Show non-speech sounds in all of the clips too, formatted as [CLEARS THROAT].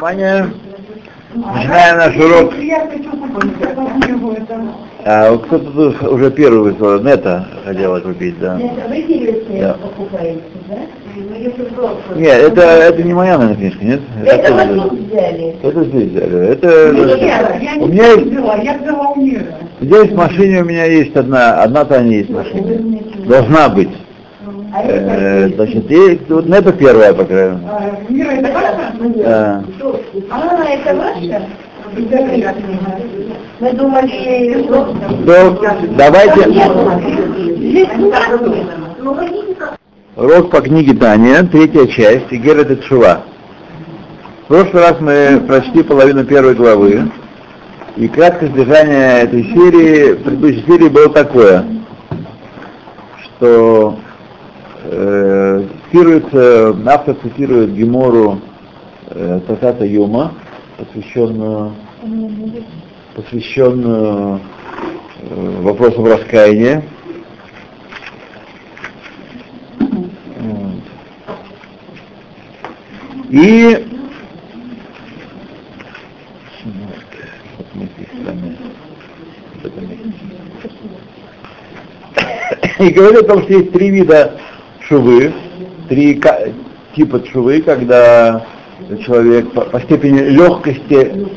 Внимание. Начинаем наш урок. А вот кто-то тут уже первый выслал, Нета хотела купить, да. Вы Да. покупаете, да? Нет, это, это не моя, наверное, книжка, нет? Это оттуда. вы взяли. Это здесь взяли. Это, Я у не меня есть, взяла, я взяла у мира. здесь в машине у меня есть одна, одна Таня есть в машине. Должна быть. Э, это значит, и вот Нета первая, по крайней мере. А, это ваша? Да. А, это ваша? Мы думали, что... То давайте урок по книге Таня, третья часть, Игерет и Шува. В прошлый раз мы прочли половину первой главы, и краткое содержание этой серии, предыдущей серии было такое, что э, цитируется, автор цитирует Гемору э, Татата Йома, посвященную, посвященную э, вопросам раскаяния. И. И говорит о том, что есть три вида шувы, три типа шувы, когда человек по, по степени легкости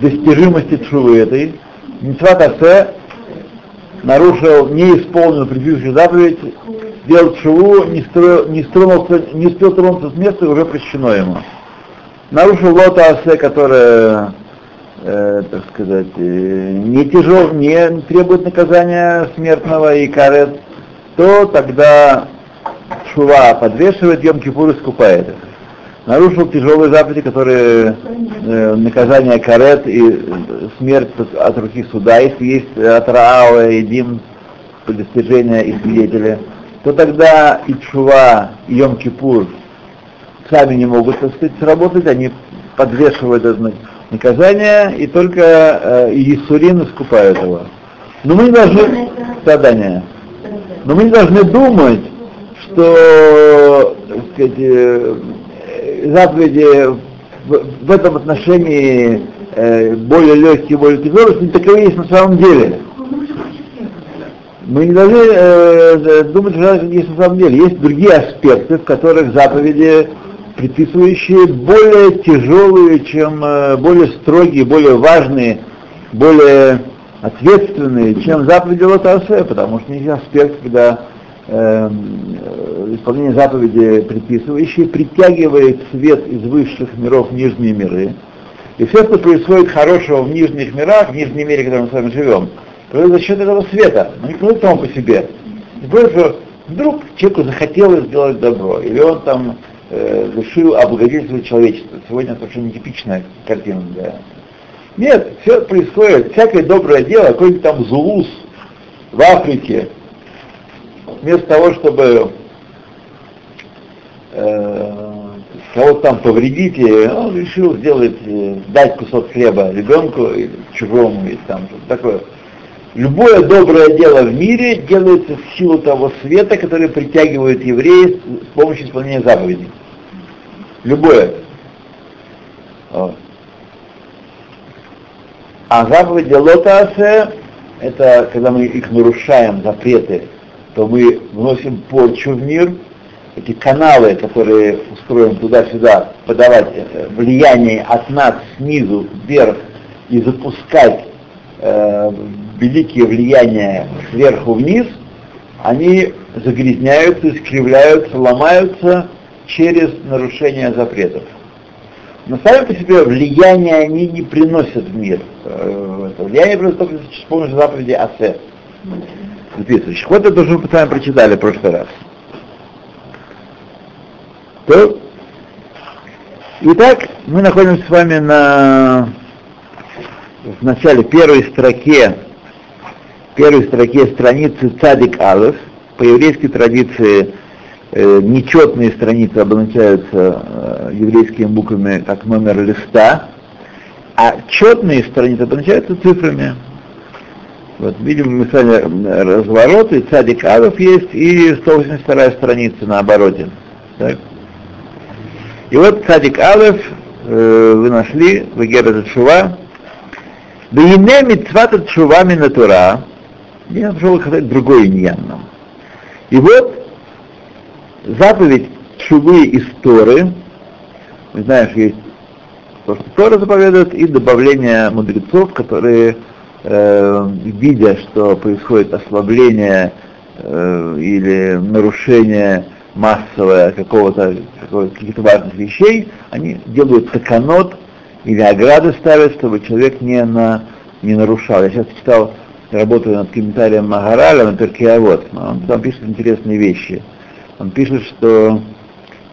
достижимости шувы этой, Митцват нарушил, не исполнил предыдущую заповедь, сделал шуву, не, строил, не, стронулся, не успел тронуться с места, уже прощено ему. Нарушил лота Асе, которая, э, так сказать, э, не тяжел, не требует наказания смертного и карет, то тогда шува подвешивает, Йом Кипур искупает их. Нарушил тяжелые заповеди, которые э, наказание карет и э, смерть от, руки суда, если есть от Раала и Дим достижения и свидетеля, то тогда и Чува, и Йом Кипур сами не могут, так сказать, сработать, они подвешивают это на- наказание, и только э, Иисурин искупают его. Но мы не должны страдания. Но мы не должны думать, что так сказать, э, заповеди в, в этом отношении э, более легкие, более тяжелые, не таковы есть на самом деле. Мы не должны э, думать, что это есть на самом деле. Есть другие аспекты, в которых заповеди, предписывающие более тяжелые, чем э, более строгие, более важные, более ответственные, чем заповеди Лотасе, потому что есть аспект, когда э, э, исполнение заповеди предписывающие притягивает свет из высших миров в нижние миры. И все, что происходит хорошего в нижних мирах, в нижнем мире, в котором мы с вами живем, происходит за счет этого света, но не происходит само по себе. Не что вдруг человеку захотелось сделать добро, или он там э, решил облагодетельствовать человечество. Сегодня совершенно нетипичная картина для нет, все происходит, всякое доброе дело, какой-нибудь там Зулус в Африке, вместо того, чтобы э, кого-то там повредить, он решил сделать, э, дать кусок хлеба ребенку или чужому, или там что-то такое. Любое доброе дело в мире делается в силу того света, который притягивает евреев с помощью исполнения заповедей. Любое. А заповеди Лотаасе, это когда мы их нарушаем, запреты, то мы вносим порчу в мир, эти каналы, которые устроим туда-сюда, подавать э, влияние от нас снизу вверх и запускать э, великие влияния сверху вниз, они загрязняются, искривляются, ломаются через нарушение запретов. Но сами по себе влияние они не приносят в мир. Э, это влияние приносят только с помощью заповеди Асе. Записывающих. Вот это уже мы с вами прочитали в прошлый раз. То, итак, мы находимся с вами на в начале первой строке первой строке страницы Цадик Алеф. По еврейской традиции э, нечетные страницы обозначаются э, еврейскими буквами как номер листа, а четные страницы обозначаются цифрами. Вот, видим мы с вами разворот, и цадик Алеф есть, и 182 страница на обороте. Так? И вот цадик Алеф э, вы нашли, вы Гера Шува. Да ине митцвата Шува Минатура. Я нашел сказать другой иньян нам. И вот заповедь Шувы из Торы, знаешь, есть то, что Тора заповедует, и добавление мудрецов, которые, э, видя, что происходит ослабление э, или нарушение массовое какого-то, каких-то важных вещей, они делают таканот или ограды ставят, чтобы человек не, на, не нарушал. Я сейчас читал, работаю над комментарием Магараля на Перкиавод, он там пишет интересные вещи. Он пишет, что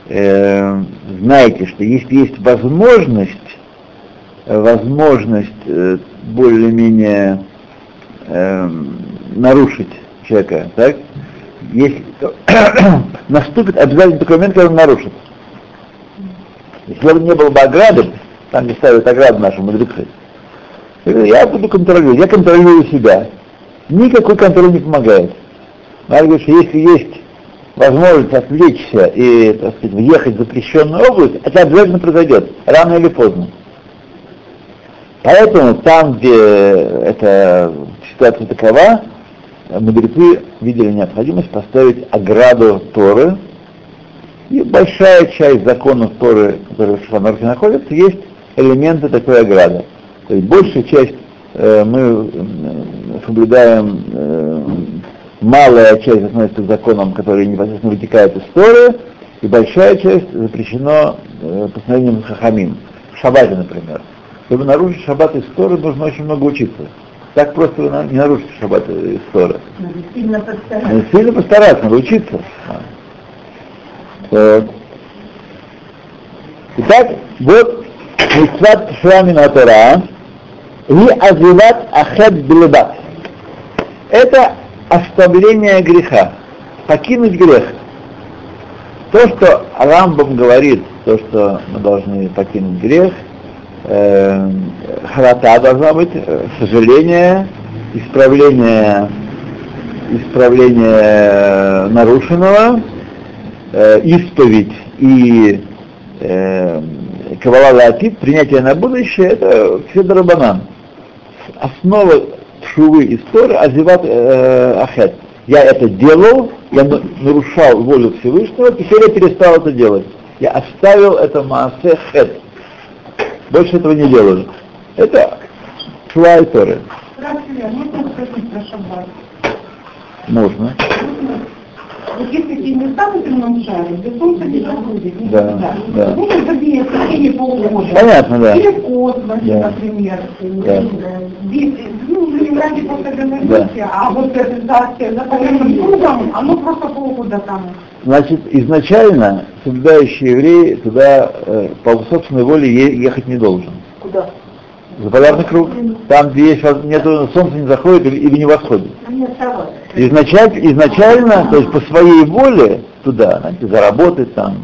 э, знаете, что если есть возможность, возможность э, более-менее э, нарушить человека, так, если [CLEARS THROAT] наступит обязательно такой момент, когда он нарушит. Если бы не было бы ограды, там не ставят ограду наши мудрецы, я буду контролировать, я контролирую себя. Никакой контроль не помогает. Надо говорить, что если есть возможность отвлечься и, так сказать, въехать в запрещенную область, это обязательно произойдет, рано или поздно. Поэтому там, где эта ситуация такова, мудрецы видели необходимость поставить ограду Торы, и большая часть законов Торы, которые в Шанорке находятся, есть элементы такой ограды. То есть большая часть э, мы соблюдаем, э, малая часть относится к законам, которые непосредственно вытекают из Торы, и большая часть запрещено э, постановлением Хахамим. В Шаббате, например. Чтобы нарушить Шаббат из Торы, нужно очень много учиться. Так просто вы не нарушите шаббат из Торы. Надо сильно постараться. Надо сильно постараться, надо учиться. Вот. Итак, вот Митцват Шрамина Тора и Азилат Ахед Билебат. Это оставление греха, покинуть грех. То, что Рамбам говорит, то, что мы должны покинуть грех, э, харата должна быть, э, сожаление, исправление, исправление нарушенного, э, исповедь и э, кавала принятие на будущее, это федорабанан. Основа шувы и торы азиват ахет. Я это делал, я нарушал волю Всевышнего, теперь я перестал это делать. Я оставил это маасе хет. Больше этого не делаю. Это шва и торы. Здравствуйте, а можно. Вот есть такие места в земном шаре, где солнце не заходит Да, никогда. да. Ну, как в течение полгода. Понятно, да. Или в космосе, Да. например. Да. Здесь, ну, в Ленинграде просто Да. границы, а вот это за, за полярным кругом, оно просто полгода там. Значит, изначально соблюдающий еврей туда э, по собственной воле ехать не должен. Куда? За полярный круг. Там, где есть, нету, солнце не заходит или, или не восходит. Изначально, изначально, то есть по своей воле туда, знаете, заработать там.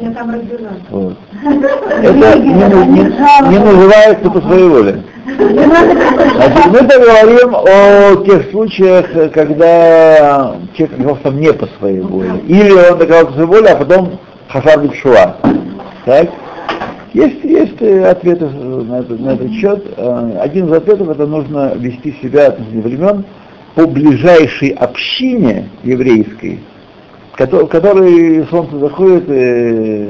э, Я там родилась. вот. Это не, не- не называется по своей воле. Значит, мы говорим о тех случаях, когда человек оказался не по своей воле. Или он оказался по своей воле, а потом хасар шуа. Так? Есть, есть э, ответы на этот, на этот счет. Э, Один из ответов это нужно вести себя относительно времен по ближайшей общине еврейской, в которой солнце заходит и,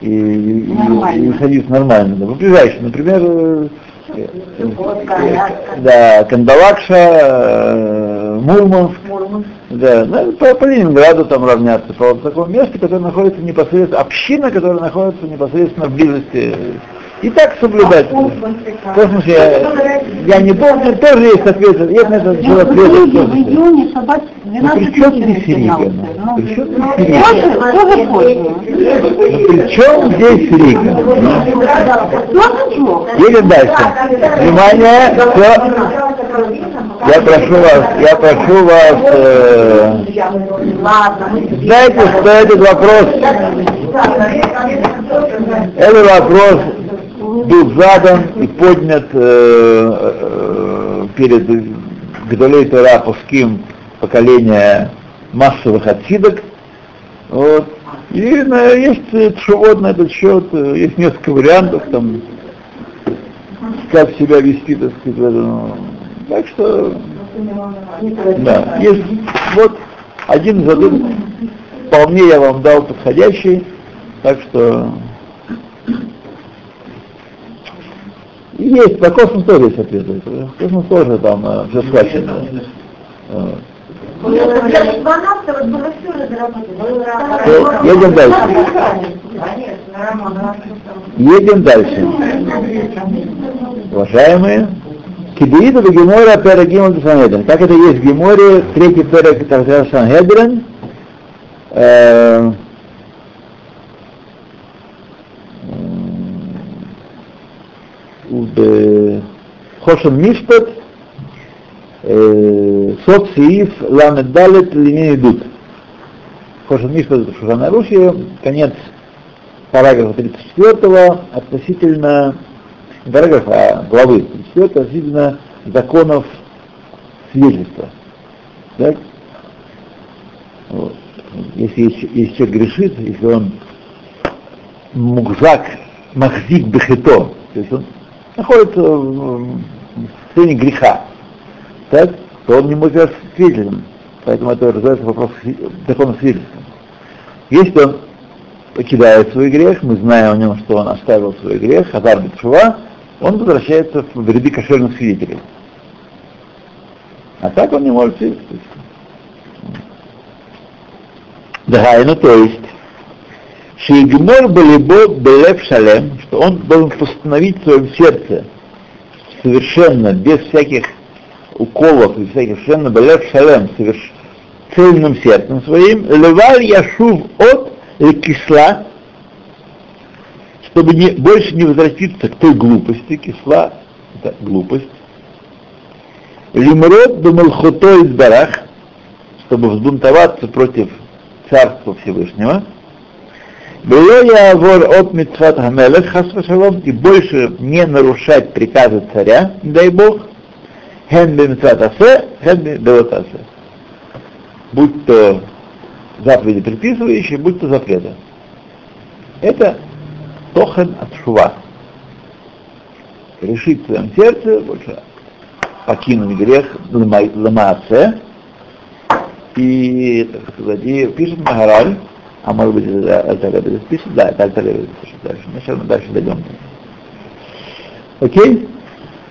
и, и, и садится нормально. Да, по ближайшей, например, э, э, да, Кандалакша, э, Мурманск, Мурманск. да, ну, по, по Ленинграду там равняться, по такому месту, которое находится непосредственно, община, которая находится непосредственно в близости. И так соблюдать. В как? космосе я, я не помню, тоже есть ответ, есть на этот счет ответ. в июне шаббат Ну, 12 при чем здесь Рига? терялся. ну? При чем Ну, здесь Рига? Тоже, поздно. Ну, При чем здесь Рига? Ну? Едем дальше. Внимание, все. Я прошу вас, я прошу вас, э, знаете, что этот вопрос, этот вопрос был задан и поднят э, э, перед Гдолей Тора Пуским поколения массовых отсидок. Вот. И на, есть э, тшувот на этот счет, э, есть несколько вариантов, там, как себя вести, так сказать, в. Так что, да, есть, вот, один ответов, вполне я вам дал подходящий, так что есть, по космос тоже есть ответы. Космос тоже там э, все схвачено. Э, Всё, едем дальше. Едем дальше. Уважаемые, Кибеида в Гемора Перагимон Санхедрин. Как это есть в Геморе, третий Пераг Санхедрин, Хошен Мишпат, Социиф, Ламет Далет, Лине идут. Хошен Мишпат, это Шушана Руши, конец параграфа 34 относительно, не параграфа, а главы 34 относительно законов свидетельства. Так? Вот. Если, если человек грешит, если он мукзак, махзик бехито, то есть он находится в состоянии греха, так, то он не может быть свидетелем. Поэтому это называется вопрос закона свидетельства. Если он покидает свой грех, мы знаем о нем, что он оставил свой грех, Хазар Бетшува, он возвращается в ряды кошерных свидетелей. А так он не может свидетельствовать. Да, ну то есть, Шейгмор Балибо Белев Шалем, что он должен постановить в своем сердце совершенно, без всяких уколов и всяких, совершенно Белев Шалем, цельным сердцем своим, Леваль Яшув от кисла, чтобы не, больше не возвратиться к той глупости, кисла, это глупость, Лимрод Бамалхото из Барах, чтобы взбунтоваться против Царства Всевышнего, было я вор от Митцват Хамелех Хасвашалом и больше не нарушать приказы царя, дай Бог, хен Митцват Асе, хен Белотасе. Будь то заповеди предписывающие, будь то запреты. Это тохен от шува. Решить в своем сердце больше покинуть грех ламааце и, так сказать, и пишет Магараль, а может быть это Альтаребе пишет, да, это Альтаребе пишет дальше. Мы сейчас дальше дойдем. Окей?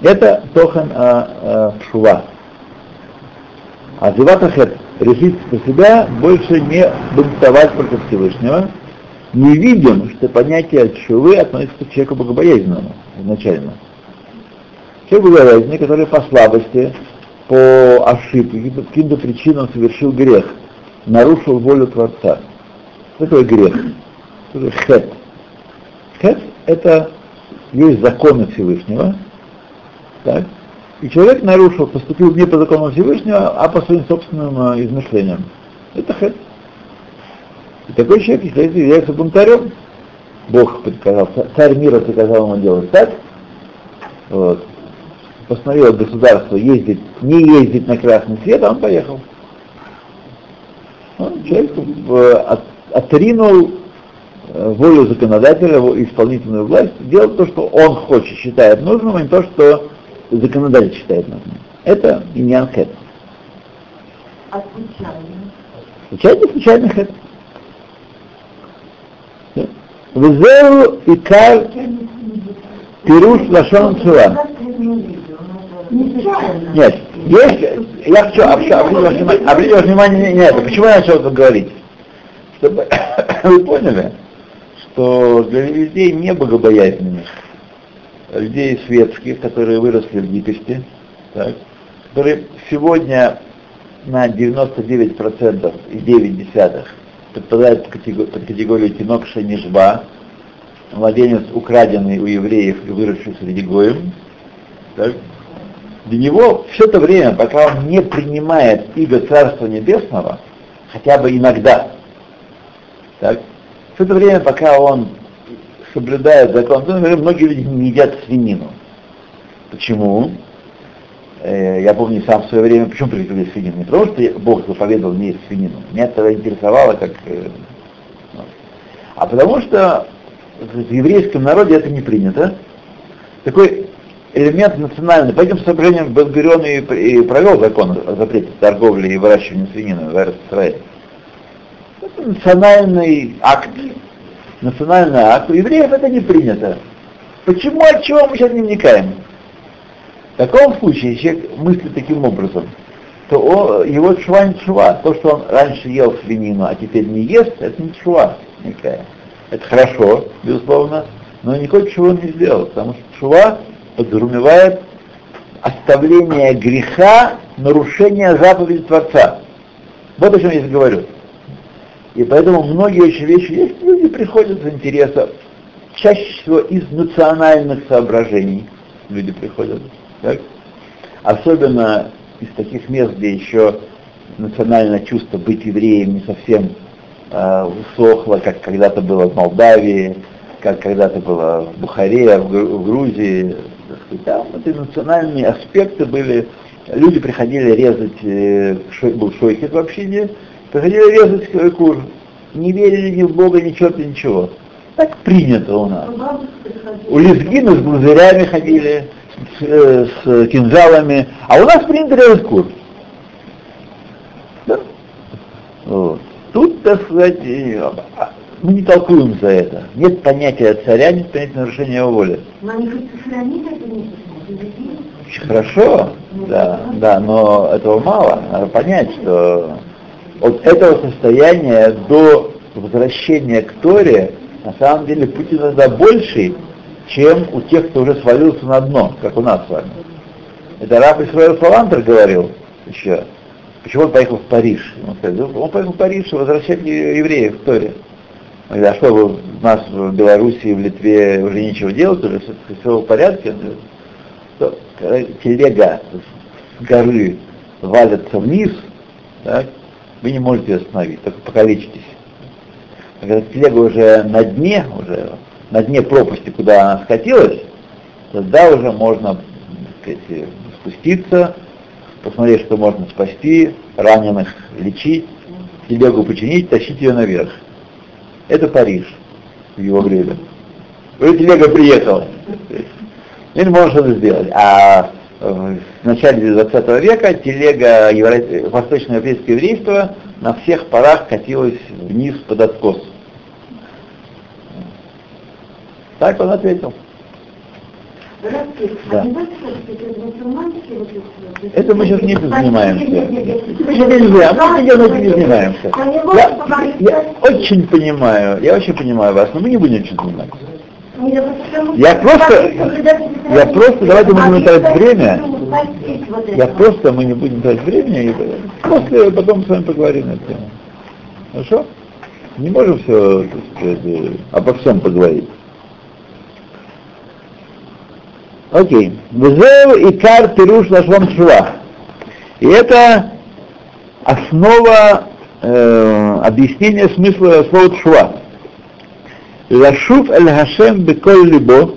Это Тохан а, а, Шува. А Зиватахет решить про себя больше не бунтовать против Всевышнего. Не видим, что понятие Шувы относится к человеку богобоязненному изначально. Человек богобоязненный, который по слабости, по ошибке, каким-то причинам совершил грех, нарушил волю Творца. Что такое грех? Что такое хет? Хет — это есть законы Всевышнего, так? и человек нарушил, поступил не по закону Всевышнего, а по своим собственным э, измышлениям. Это хет. И такой человек, если является бунтарем, Бог приказал, царь мира приказал ему делать так, вот, постановил государство ездить, не ездить на красный свет, а он поехал. Он, человек э, от, отринул э, волю законодателя, исполнительную власть, делать то, что он хочет, считает нужным, а не то, что законодатель считает нужным. Это иньян хэт. А случайно? Случайно, случайно хэт. Везеу и кар пируш лашон цула. Нет, есть, я хочу обратить ваше внимание на это. Почему я начал это говорить? Чтобы [COUGHS] вы поняли, что для людей не богобоязненных, людей светских, которые выросли в дикости, так, которые сегодня на 99% и 9 десятых подпадают под категорию, под категорию тинок шанишба, младенец, украденный у евреев и выросший среди гоем, так, для него все это время, пока он не принимает иго Царства Небесного, хотя бы иногда, так, все это время, пока он соблюдает закон, ну, многие люди не едят свинину. Почему? Э, я помню сам в свое время, почему приготовили свинину? Не потому что Бог заповедовал мне есть свинину. Меня это интересовало, как э, ну, А потому что в еврейском народе это не принято. Такой элемент национальный. По этим соображениям Бен-Гурион и провел закон о запрете торговли и выращивания свинины в Израиле. Национальный акт. Национальный акт. У евреев это не принято. Почему, от чего мы сейчас не вникаем? В таком случае, человек мыслит таким образом, то он, его чува не чува. То, что он раньше ел свинину, а теперь не ест, это не чува никакая. Это хорошо, безусловно, но никакой чего не сделал, потому что чува подразумевает оставление греха, нарушение заповеди Творца. Вот о чем я здесь говорю. И поэтому многие очень вещи есть, люди приходят из интереса, чаще всего из национальных соображений люди приходят. Так? Особенно из таких мест, где еще национальное чувство быть евреем не совсем э, усохло, как когда-то было в Молдавии, как когда-то было в Бухаре, в, Грузии. Там эти национальные аспекты были. Люди приходили резать, э, был шойхет в общине, приходили резать кур. Не верили ни в Бога, ни черта, ничего. Так принято у нас. У лезгина с глазырями ходили, с, э, с кинжалами, а у нас принято резать кур. Да? Вот. Тут, так сказать, мы не толкуем за это. Нет понятия царя, нет понятия нарушения его воли. Но они сохранить это хорошо, да, да, но этого мало. Надо понять, что от этого состояния до возвращения к Торе на самом деле путь иногда больший, чем у тех, кто уже свалился на дно, как у нас с вами. Это раб Исраил Салантер говорил еще. Почему он поехал в Париж? Он, сказал, он поехал в Париж возвращать евреев в Торе. А что, у нас в Белоруссии, в Литве уже нечего делать, уже все, все в порядке? То, когда телега с горы валится вниз, так, вы не можете остановить, только покалечитесь. А когда телега уже на дне, уже на дне пропасти, куда она скатилась, тогда уже можно сказать, спуститься, посмотреть, что можно спасти, раненых лечить, телегу починить, тащить ее наверх. Это Париж в его время. Уже телега приехала. [LAUGHS] И может что-то сделать. А в начале 20 века телега евро... восточноевропейского еврейства на всех парах катилась вниз под откос. Так он ответил. Да. Это мы сейчас не занимаемся. Нельзя, мы этим не занимаемся. Я, я очень понимаю, я очень понимаю вас, но мы не будем этим заниматься. Я просто, я просто, давайте мы не будем тратить время, я просто, мы не будем тратить время, и после потом с вами поговорим на эту тему. Хорошо? Не можем все, так сказать, обо всем поговорить. Окей. Везеу и кар пируш лашвам шува. И это основа э, объяснения смысла слова шува. Лашув эль Хашем беколь либо,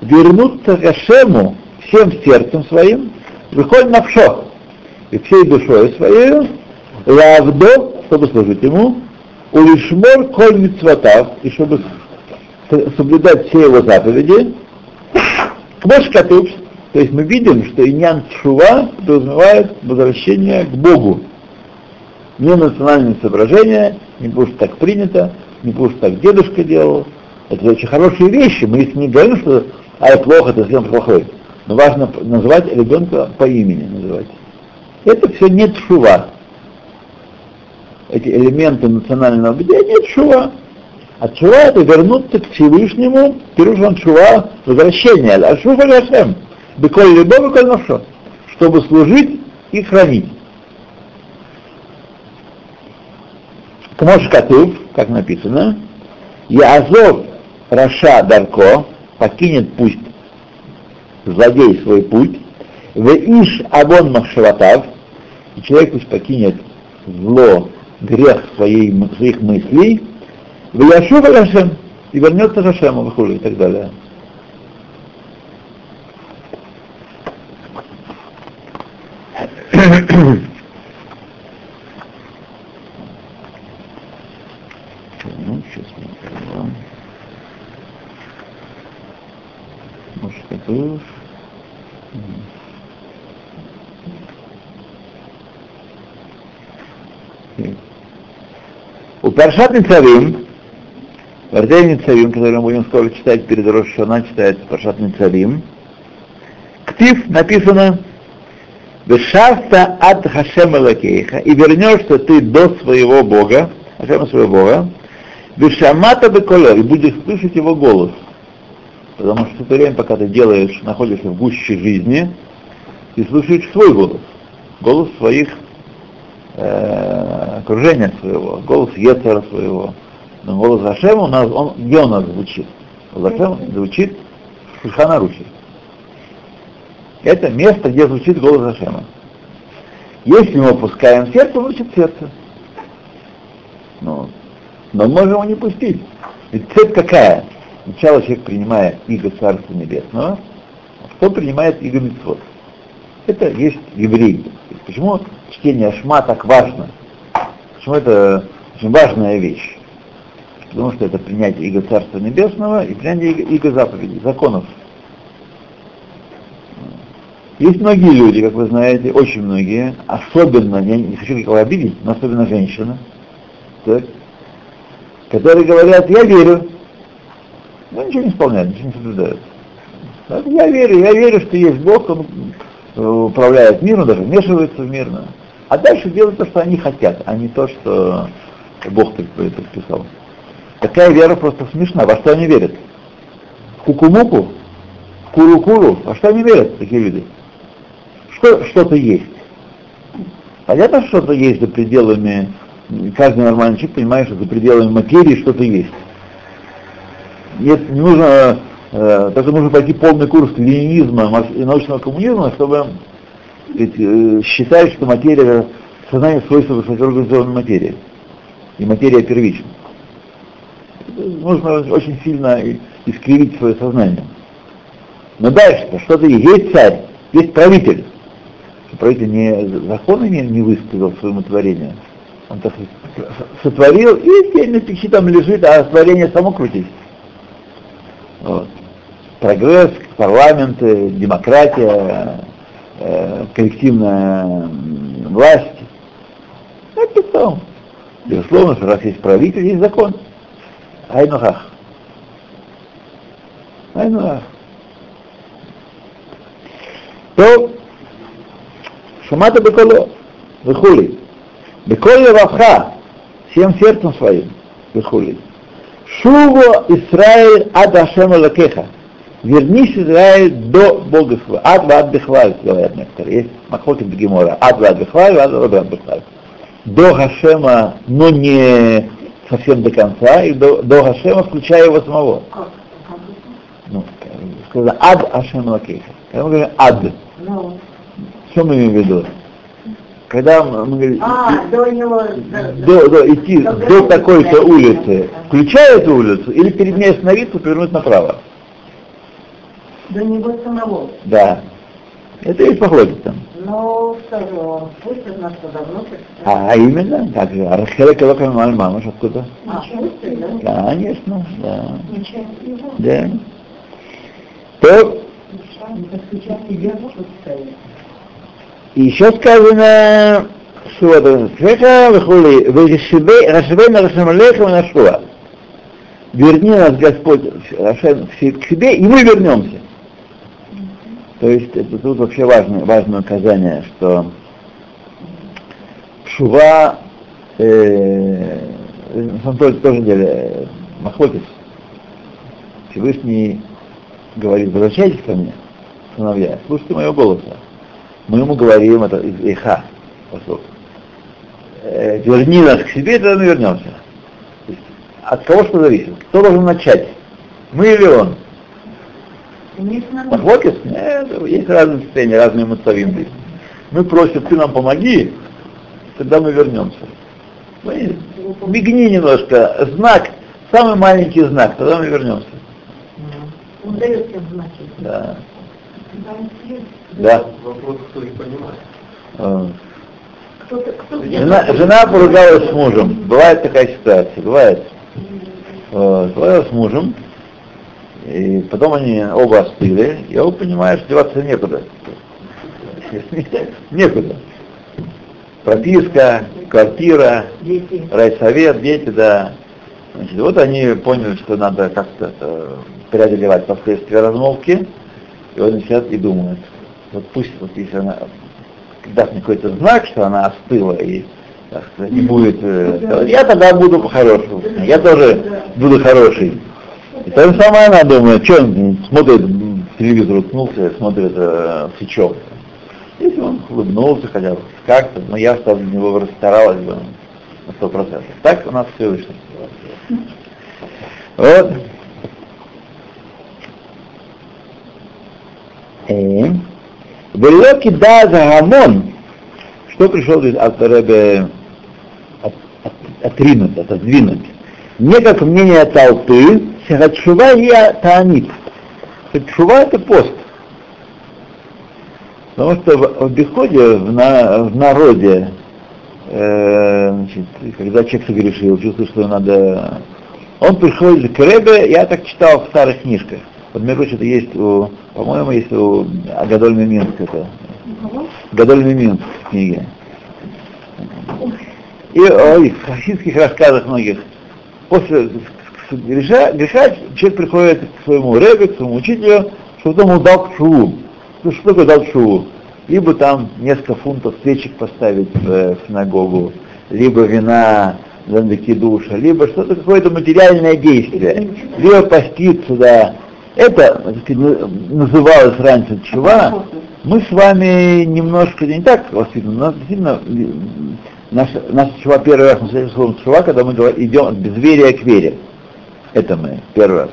вернуться к Хашему всем сердцем своим, выходит на вшо, и всей душой своей, лавдо, чтобы служить ему, улишмор коль мицватав, и чтобы соблюдать все его заповеди, Кмош Катув, то есть мы видим, что иньян Чува подразумевает возвращение к Богу. Не национальное соображение, не что так принято, не потому что так дедушка делал. Это очень хорошие вещи, мы их не говорим, что а это плохо, это совсем плохой. Но важно называть ребенка по имени называть. Это все не чува. Эти элементы национального бытия не чува. А чува это вернуться к Всевышнему, пирушан чува, возвращение, а шува Гашем, беколь любовь, беколь нашо, чтобы служить и хранить. Кмош Катув, как написано, Язов Раша Дарко, покинет пусть злодей свой путь, в Иш Абон Махшаватав, и человек пусть покинет зло, грех своей, своих мыслей, в Яшува Гашем, и вернется Гашему, Вахули, и так далее. [COUGHS] [COUGHS] Ну, сейчас мы Уф. У Паршат Ницарим, в Артель Ницарим, который мы будем скоро читать перед Рошана, читается Паршат Ницарим, Ктив написано Вешафта ад Хашем Элакейха, и вернешься ты до своего Бога, Хашема своего Бога, Вешамата Беколо, и будешь слышать его голос. Потому что в то время, пока ты делаешь, находишься в гуще жизни, ты слышишь свой голос, голос своих э, окружения своего, голос Ецера своего. Но голос Хашема у нас, он, где у нас звучит? Голос Хашема звучит в Шульханарухе. Это место, где звучит голос Хашема. Если мы опускаем сердце, звучит сердце. Ну, но можем его не пустить. Ведь цель какая? Сначала человек принимает иго Царства Небесного, а потом принимает иго Митцвот. Это есть еврей. Почему чтение Шма так важно? Почему это очень важная вещь? Потому что это принятие иго Царства Небесного и принятие иго, заповедей, законов. Есть многие люди, как вы знаете, очень многие, особенно, я не хочу никого обидеть, но особенно женщины, так, которые говорят, я верю, но ничего не исполняют, ничего не соблюдают. Я верю, я верю, что есть Бог, Он управляет миром, даже вмешивается в мир. А дальше делают то, что они хотят, а не то, что Бог предписал. Такая вера просто смешна. Во что они верят? В кукумуку? В куру-куру? Во что они верят, такие люди? Что что-то есть. Понятно, что что-то есть за пределами, каждый нормальный человек понимает, что за пределами материи что-то есть. Нет, не нужно, э, только нужно пойти полный курс ленинизма и научного коммунизма, чтобы ведь, э, считать, что материя, сознание свойства высокоорганизованной материи. И материя первична. Нужно очень сильно искривить свое сознание. Но дальше, что-то есть царь, есть правитель. Правитель не законами не выставил своему творению. Он так сотворил, и теперь на печи там лежит, а творение само крутись. Вот. Прогресс, парламенты, демократия, э, коллективная власть. Это потом. Безусловно, что раз есть правитель, есть закон. Айнухах. Айнухах. То Шамата Беколо, Вихули. Беколе Равха, всем сердцем своим, Вихули. Шуво Исраиль ад Ашем Лакеха. Вернись, Израиль, до Бога своего. Ад бехваль, говорят некоторые. Есть махлокин Бегемора. Ад вад бехваль, ад вад бехваль. До Хашема, но не совсем до конца, и до, до Хашема, включая его самого. Ну, сказано ад Ашем Лакеха. Когда мы говорим ад, Ну, что мы имеем в виду? Когда мы говорим, а, до него... до, до, идти до такой-то улицы, включая эту улицу, или перед ней остановиться, повернуть направо. До него самого. Да. Это есть поход там. Ну, что пусть из нас туда внутрь. А именно, так же. Архера Калокам Мамаш откуда? А, да? Конечно, да. Да. То, и еще сказано, что выхули, Рашивей на Рашамалеха Нашуа. Верни нас, Господь, Рашем, к себе, и мы вернемся. То есть это тут вообще важное, важное указание, что Шува, э, на самом деле, тоже деле, э, Махлокис, Всевышний говорит, возвращайтесь ко мне, сыновья, слушайте моего голоса. Мы ему говорим это из Иха, восток. Э, верни нас к себе, тогда мы вернемся. Есть, от кого что зависит? Кто должен начать? Мы или он? Махлокис? Нет, есть разные состояния, разные муцавинды. Мы просим, ты нам помоги, тогда мы вернемся. Мы- Мигни немножко, знак, самый маленький знак, тогда мы вернемся. Он дает всем знаки. Да. Да. Вопрос, кто их понимает. Э, кто Жена, жена поругалась с мужем. Бывает такая ситуация, бывает. Вот, поругалась с мужем. И потом они оба остыли, и оба понимают, что деваться некуда. [LAUGHS] Некуда. Прописка, квартира, Дети. райсовет, дети, да. Значит, вот они поняли, что надо как-то э, преодолевать последствия размолвки, и вот они сидят и думают. Вот пусть, вот если она даст мне какой-то знак, что она остыла и так сказать, не будет, э, я тогда буду по-хорошему, я тоже буду хороший. И то же самое она думает, что он смотрит телевизор, уткнулся, смотрит э, сычок. Если он улыбнулся хотя бы как-то, но я что для него расстаралась бы на сто процентов. Так у нас все вышло. Вот. Э, Велоки да за гамон, что пришел от Ребе от- от- отринуть, отодвинуть. Не как мнение толпы, сихатшува и таанит. Шува это пост. Потому что в, обиходе, в, на- в народе, э, значит, когда человек согрешил, чувствует, что надо... Он приходит к Ребе, я так читал в старых книжках. Вот, между прочим, это есть у, по-моему, есть у Гадоль Миминск это. Гадоль Миминск в книге. И ой, в хасидских рассказах многих. После греха, греха человек приходит к своему Ребе, к своему учителю, что потом он дал шуву. Ну что такое дал шуву? Либо там несколько фунтов свечек поставить в, э, синагогу, либо вина за душа, либо что-то какое-то материальное действие, либо поститься, да. Это сказать, на- называлось раньше чува. Мы с вами немножко не так воспитаны, нас действительно наша, наша чува первый раз мы словом чува, когда мы идем от безверия к вере. Это мы первый раз.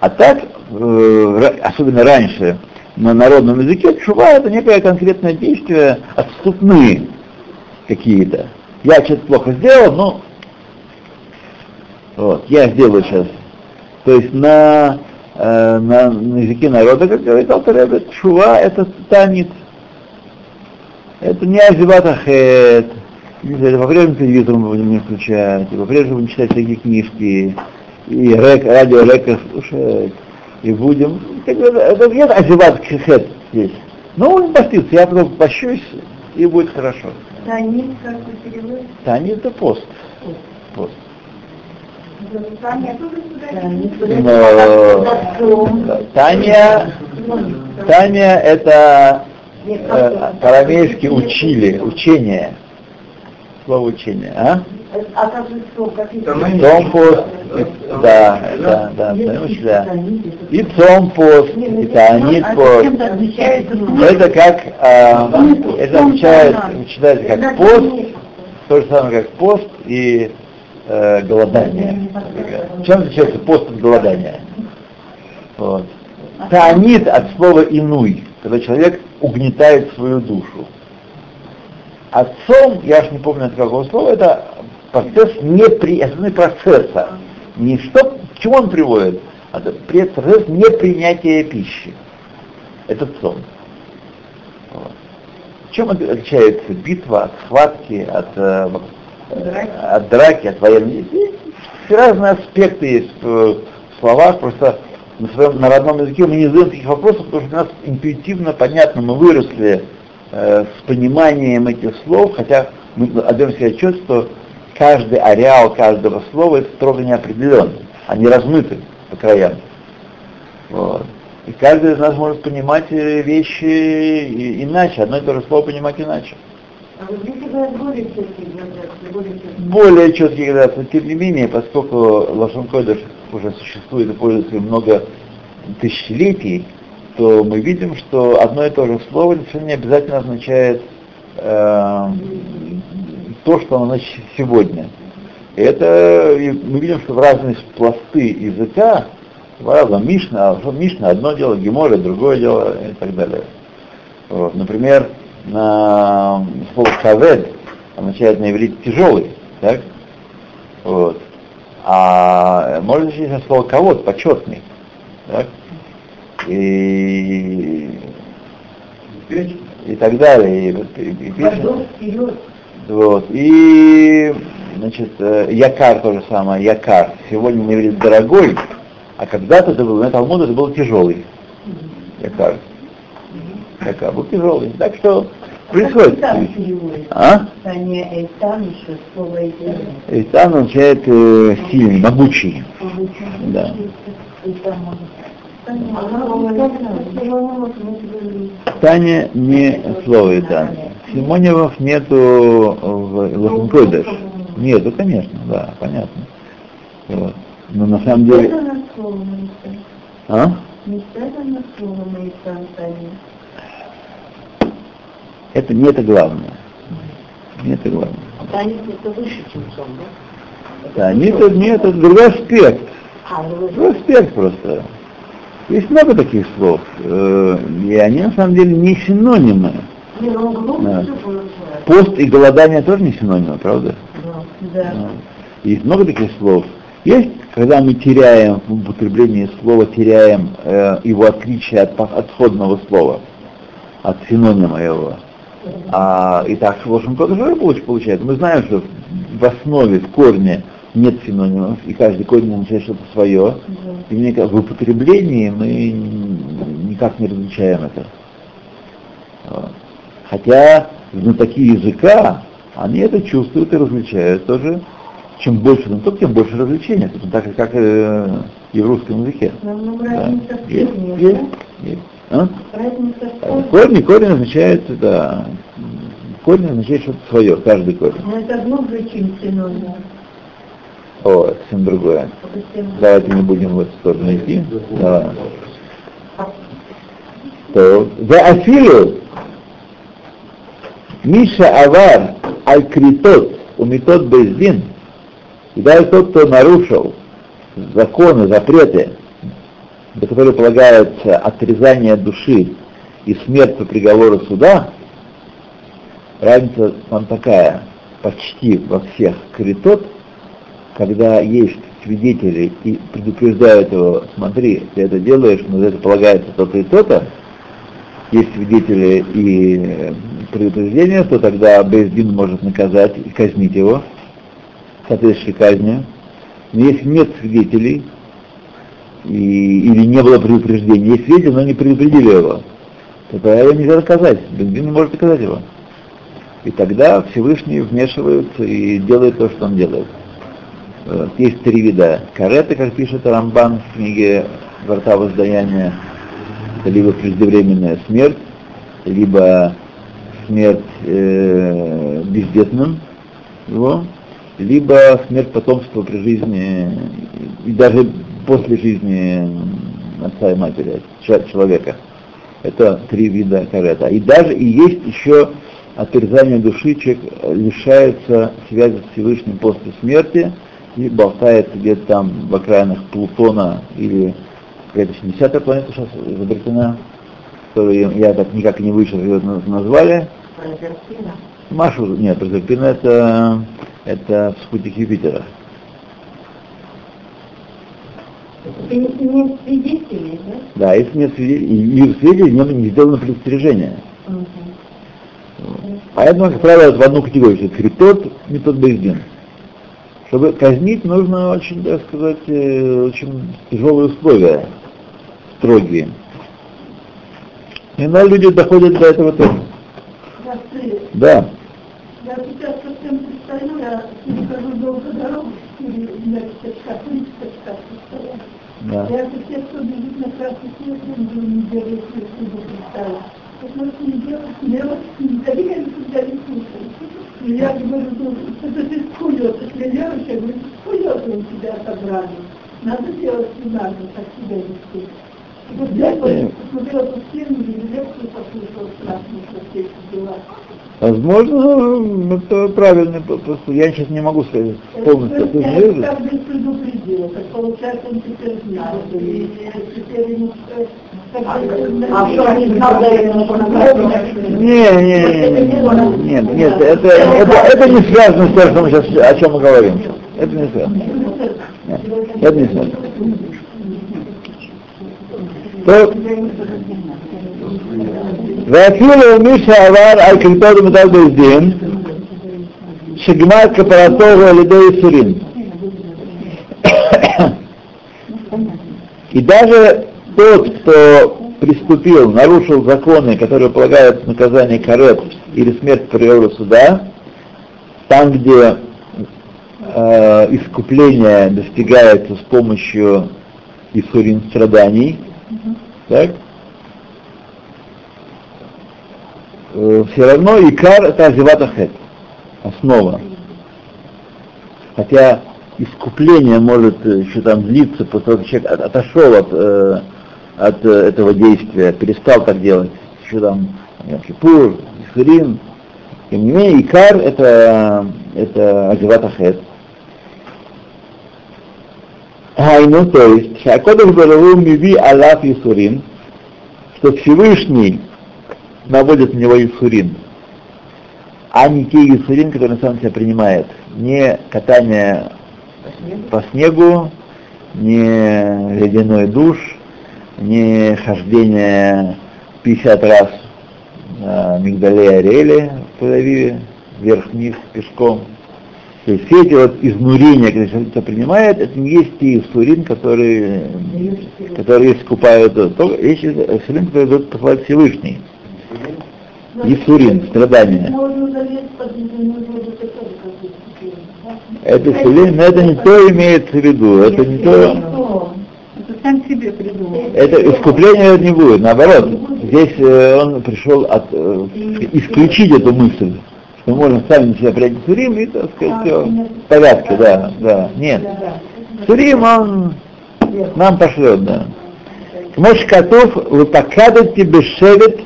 А так, э, особенно раньше, на народном языке, чува это некое конкретное действие, отступные какие-то. Я что-то плохо сделал, но вот, я сделаю сейчас. То есть на, э, на, на языке народа, как говорит Алтаребе, чува это танит. Это не азиватахет. Не знаю, по-прежнему телевизор не включать, по-прежнему читать такие книжки, и рек, радио река слушать, и будем, это нет азиват хет здесь. Ну, он постится, я потом пощусь, и будет хорошо. Танит, как вы переводите? Танит это пост. Пост. Таня тоже Но, Таня, Таня это э, по-арамейски учили, учение. Слово учение, а? А как же что, какие Цом пост, и- да, да, да, да. И цом пост, и таанит пост. Это как, а, это означает, читается как пост, то же самое как пост и э, голодание. Чем отличается пост от голодания? Вот. Таанит от слова инуй, когда человек угнетает свою душу. Отцом, я ж не помню от какого слова, это процесс непри... основной процесса. Не что, к чему он приводит? А Это процесс непринятия пищи. Это сон. Вот. Чем отличается битва от схватки, от, э, от драки, от военной? Есть разные аспекты есть в словах, просто на своем на родном языке мы не задаем таких вопросов, потому что у нас интуитивно понятно, мы выросли э, с пониманием этих слов, хотя мы отдаем себе отчет, что каждый ареал каждого слова это строго не определен, они размыты по краям. Вот. И каждый из нас может понимать э, вещи и- иначе, одно и то же слово понимать иначе. А вот более четкие градации, более четкие, Более четкие градации, тем не менее, поскольку Лошон Койдыш уже существует и пользуется много тысячелетий, то мы видим, что одно и то же слово совершенно не обязательно означает э, то, что оно значит сегодня. И это и мы видим, что в разные пласты языка, по-разному, Мишна, Мишна одно дело, Гемора другое дело и так далее. Вот. Например, на слово кавед означает на иврите тяжелый, так? Вот. А можно значить слово кавод, почетный. Так? И, и так далее. И, вот, и- и вперед. Вот. И, значит, э, якар то же самое, якар. Сегодня мы говорим дорогой, А когда-то это был, на Талмуд это был тяжелый. Кажется. Как был тяжелый. Так что происходит. А? Эйтан означает э, сильный, могучий. Да. Таня не слово Эйтан. Симоневов нету в Лохенкойдеш. Нету, конечно, да, понятно. Вот. Но на самом деле... А? Не это не это главное. Не это главное. Таня это выше, чем сон, да? Не это, не это другой аспект. А, ну, Другой аспект просто. Есть много таких слов, э, и они на самом деле не синонимы. не, ну, Да. Пост и голодание тоже не синонимы, правда? Да. Да. Есть много таких слов. Есть, когда мы теряем в употреблении слова, теряем э, его отличие от отходного слова, от синонима его. А, и так в Лошен тоже получ- получается. Мы знаем, что в основе, в корне нет синонимов, и каждый корень означает что-то свое. И мне кажется, в употреблении мы никак не различаем это. Вот. Хотя знатоки языка, они это чувствуют и различают тоже. Чем больше знаток, тем больше развлечения. Это так же, как э, и в русском языке. Но, ну, Да. Есть. А? Корне. Корень, корень означает, да, корень означает что-то свое, каждый корень. Но это глубже, чем синоним. О, совсем другое. Давайте не будем в эту сторону идти. Давай. То, за Афилю Миша Авар Аль-Критот Умитот Бездин, и даже тот, кто нарушил законы, запреты, до которых полагается отрезание души и смерть по приговору суда, разница там такая, почти во всех критот, когда есть свидетели и предупреждают его, смотри, ты это делаешь, но за это полагается то-то и то-то, есть свидетели и э, предупреждения, то тогда Бездин может наказать и казнить его, соответствующей казни. Но если нет свидетелей, и, или не было предупреждения, есть свидетели, но не предупредили его, то тогда его нельзя наказать, Бездин не может наказать его. И тогда Всевышний вмешивается и делает то, что он делает. Вот. Есть три вида кареты, как пишет Рамбан в книге «Врата воздаяния». Это либо преждевременная смерть, либо смерть э, бездетным его, либо смерть потомства при жизни и даже после жизни отца и матери, человека. Это три вида карета. И даже и есть еще отрезание души, человек лишается связи с Всевышним после смерти и болтается где-то там в окраинах Плутона или какая-то 70-я планета сейчас изобретена, которую я так никак не вышел, ее на- назвали. Прозерпина. Машу, нет, Прозерпина это, это спутник Юпитера. И не свидетелей, да? Да, если нет свидетелей, и в свидетелей в нем не сделано предостережение. Поэтому, как правило, в одну категорию, что это критот, метод Бейздин. Чтобы казнить, нужно очень, так сказать, э, очень тяжелые условия, строгие. Иногда люди доходят до этого тоже. Да. Я сейчас совсем представляю, я перехожу долго дорогу, и меня часка, три часка стоят. да. Я же все, кто бежит на красный свет, он не делает, если не делать, не не. И я говорю, ну, это ты скует, если веруешь, я говорю, скует он тебя отобрали. Надо делать не надо, так себя вести. И вот я посмотрела по фильму, или лекцию послушала страшно, что все эти дела. Возможно, это правильно, просто я сейчас не могу сказать полностью Я определить. как бы предупредила, так получается он теперь знал, и теперь ему бы, А что, они знал, да, ему Не, не, не, не, нет, нет, это, это, это не связано с тем, что мы сейчас, о чем мы говорим. Это не связано. Нет, это не связано. То, ואפילו מי שעבר על כריתות ומטל בית שגמר כפרתו הוא על ידי ייסורים. И даже тот, кто приступил, нарушил законы, которые полагают наказание карет или смерть приговору суда, там, где э, искупление достигается с помощью исурин страданий, так, э, все равно икар это азиватахет, основа. Хотя искупление может еще там длиться, после того, как человек от- отошел от, э, от э, этого действия, перестал так делать, еще там Йом Кипур, Исурин. Тем не менее, икар это, это азиватахет. Айну, то есть, Шакодыш Бараву Миви Алаф Исурин, что Всевышний наводит на него Исурин, а не те Исурин, которые сам себя принимает. Не катание по снегу, не ледяной душ, не хождение 50 раз на Мигдале и в Тель-Авиве, вверх-вниз, пешком. То есть все эти вот изнурения, которые человек принимает, это не есть те иссурин, которые, которые искупают, только есть иссурин, которые дают посылать Всевышний. Иссурин, страдания. Это исцеление, но это не то имеется в виду, это не то? Это сам себе придумал. это искупление не будет, наоборот. Здесь э, он пришел от, э, исключить эту мысль, что можем сами себя принять Сурим и, так сказать, все в порядке, да, да, нет. Сурим он нам пошлет, да. Мош Катов, вы покадайте бешевет,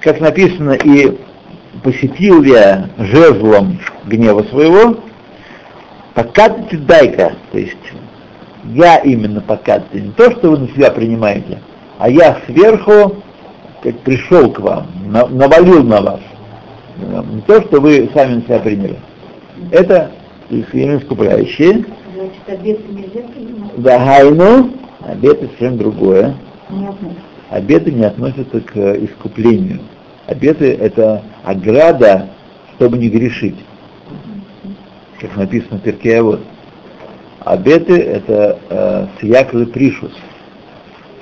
как написано, и посетил я жезлом гнева своего, покадайте дайка, то есть я именно покадайте, не то, что вы на себя принимаете, а я сверху как пришел к вам, на- навалил на вас. Не то, что вы сами на себя приняли. Это именно искупляющие. Значит, обед нельзя принимать? Да, гайну, обед это совсем другое. Понятно. Обеты не относятся к э, искуплению. Обеты это ограда, чтобы не грешить. Как написано в Перке вот. Обеты это э, сияклый пришус,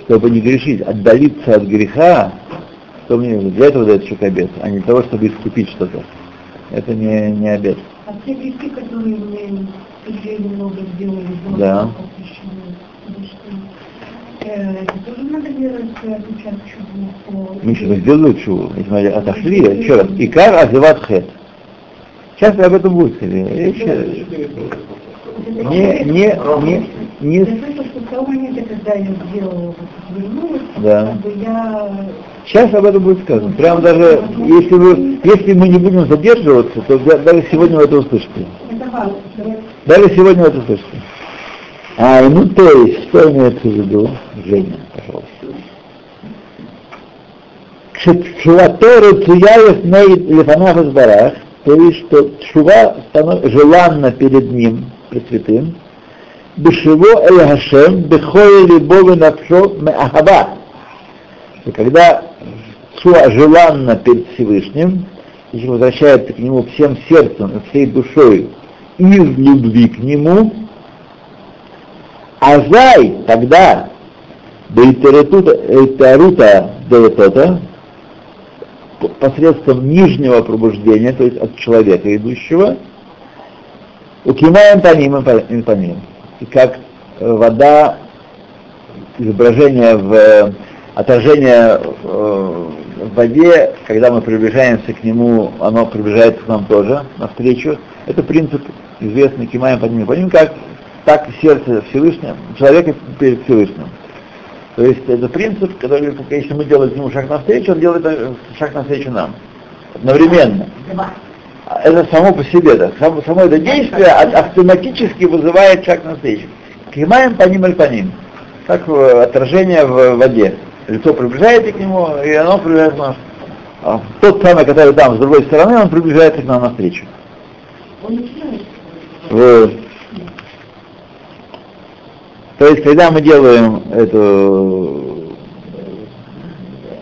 чтобы не грешить, отдалиться от греха, чтобы не, для этого дает человек обет, а не для того, чтобы искупить что-то. Это не, не обет. А те грехи, которые мы уже немного сделали, Да. э, э. Мы еще сделали чего, если отошли, еще раз, икар азиват хет. Сейчас об этом будет, скорее. Еще- Не, не, не, не, того момента, когда я сделала, Да. я Сейчас об этом будет сказано. Прямо даже, если, вы, если мы не будем задерживаться, то да- даже сегодня вы это услышите. Даже сегодня вы это услышите. А, ну то есть, что имеется в виду? Женя, пожалуйста. Шуватору цуяев ней лефанах из барах, то есть, что станов- желанна перед ним, Пресвятым, бешево эль Хашем, бехое либове навшо меахава. Когда шува желанна перед Всевышним, если возвращается к нему всем сердцем всей душой из любви к нему, Азай тогда Бейтарута Дейтота посредством нижнего пробуждения, то есть от человека идущего, укимаем по ним и по ним. И как э, вода, изображение в э, отражение э, в воде, когда мы приближаемся к нему, оно приближается к нам тоже навстречу. Это принцип известный Кимаем по ним и по ним, как так сердце Всевышнего, человека перед Всевышним. То есть это принцип, который, если мы делаем к нему шаг навстречу, он делает шаг навстречу нам. Одновременно. Это само по себе, да. Само, само это действие автоматически вызывает шаг навстречу. Кимаем по ним или по ним. Как э, отражение в воде. Лицо приближается к нему, и оно приближается к нам. А Тот самый, который там, с другой стороны, он приближается к нам навстречу. начинает. Вот. То есть, когда мы делаем эту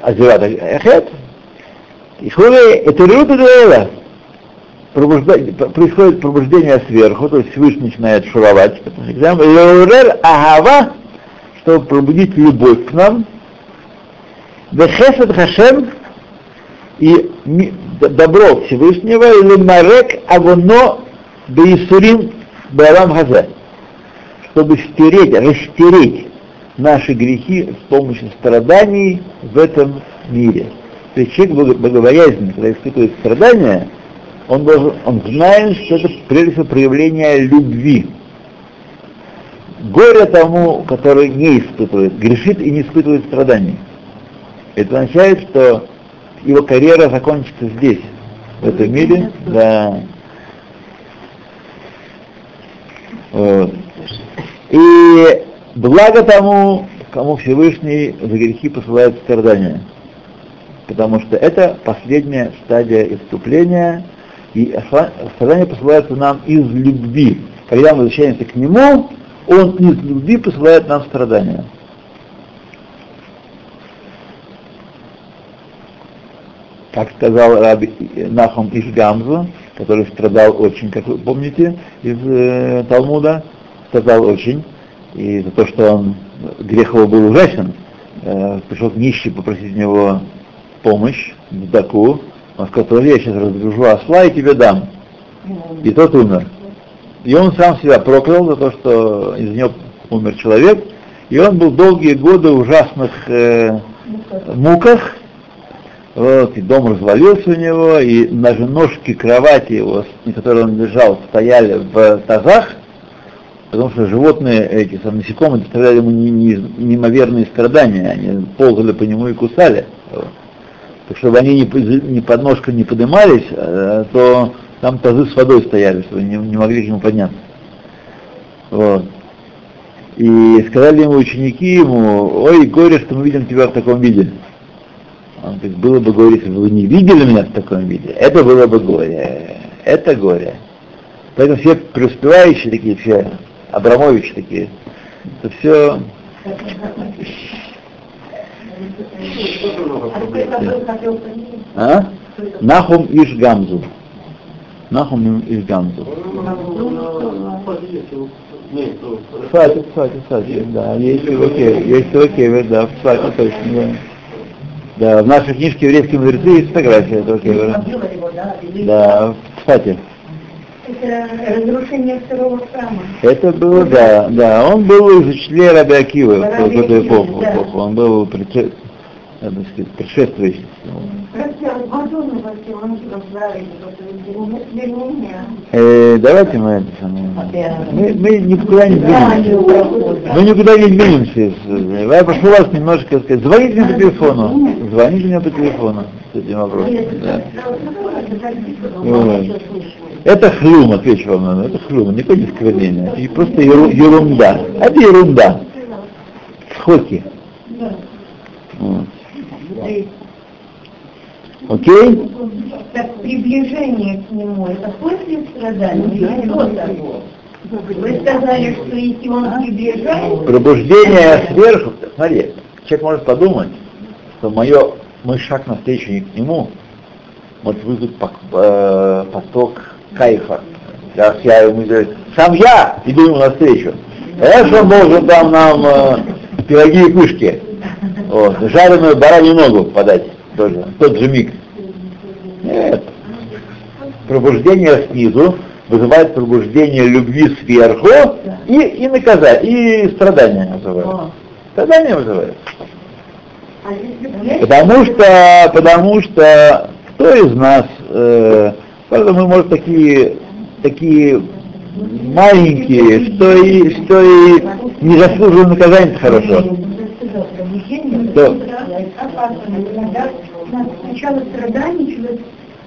азират эхет, и хули, это рута дуэла, происходит пробуждение сверху, то есть Всевышний начинает шуровать, леурер агава чтобы пробудить любовь к нам, Вехесед Хашем и добро Всевышнего, или Марек Авоно Бейсурим Барам Хазе, чтобы стереть, растереть наши грехи с помощью страданий в этом мире. То есть человек богобоязненный, когда испытывает страдания, он, должен, он знает, что это прежде всего проявление любви. Горе тому, который не испытывает, грешит и не испытывает страданий. Это означает, что его карьера закончится здесь, в этом мире, да. Вот. И благо тому, кому Всевышний за грехи посылает страдания. Потому что это последняя стадия искупления, и страдания посылаются нам из любви. Когда мы возвращаемся к Нему, Он из любви посылает нам страдания. как сказал Раби Нахум Ишгамзу, который страдал очень, как вы помните, из э, Талмуда, страдал очень, и за то, что он, грех его был ужасен, э, пришел к нищий попросить у него помощь, Даку, он сказал, я сейчас разгружу осла и тебе дам. И тот умер. И он сам себя проклял за то, что из него умер человек, и он был долгие годы в ужасных э, муках, вот, и дом развалился у него, и даже ножки кровати его, на которой он лежал, стояли в тазах, потому что животные, эти сам, насекомые, доставляли ему не- не- неимоверные страдания, они ползали по нему и кусали. Вот. Так чтобы они не, не подножка не поднимались, э, то там тазы с водой стояли, чтобы не, не могли к нему подняться. Вот. И сказали ему ученики ему, ой, горе, что мы видим тебя в таком виде. Он говорит, было бы горе, если бы вы не видели меня в таком виде. Это было бы горе. Это горе. Поэтому все преуспевающие такие, все Абрамовичи такие, это все... А? Нахум Ишгамзу. Нахум Ишгамзу. Кстати, кстати, кстати, да, есть в Океве, есть в Океве, да, кстати, точно, да. Да, в нашей книжке «Еврейские мудрецы» есть фотография этого Кевера. Да, кстати, Это разрушение второго храма. это было, да, да, он был из учителей Раби Акивы в эту эпоху, да. он был так сказать, разговаривает, вернее, Э, давайте мы это самое. Мы, мы никуда не двинемся. Мы никуда не двинемся. С- Я прошу вас немножко сказать, звоните мне по телефону. Звоните мне по телефону с этим вопросом. Да. Вот. Это хлюм, отвечу вам на это хлюм, никакое не сквернение. Это просто еру- ерунда. Это ерунда. Сходки. Вот. Окей? Так приближение к нему, это после страдания или до того? Вы сказали, что если он приближается, Пробуждение сверху. Смотри, человек может подумать, что мое, мой шаг навстречу не к нему может вызвать э, поток кайфа. Раз я ему говорю, сам я иду ему навстречу. Он должен там нам э, пироги и пышки. Вот, жареную баранью ногу подать тоже, в тот же миг. Нет. Пробуждение снизу вызывает пробуждение любви сверху и, и наказание, и страдания вызывает. Страдания вызывает. а Потому что, потому что кто из нас, э, правда, мы, может, такие, такие маленькие, что и, что и не заслуживаем наказания хорошо. Да. сначала страданий человек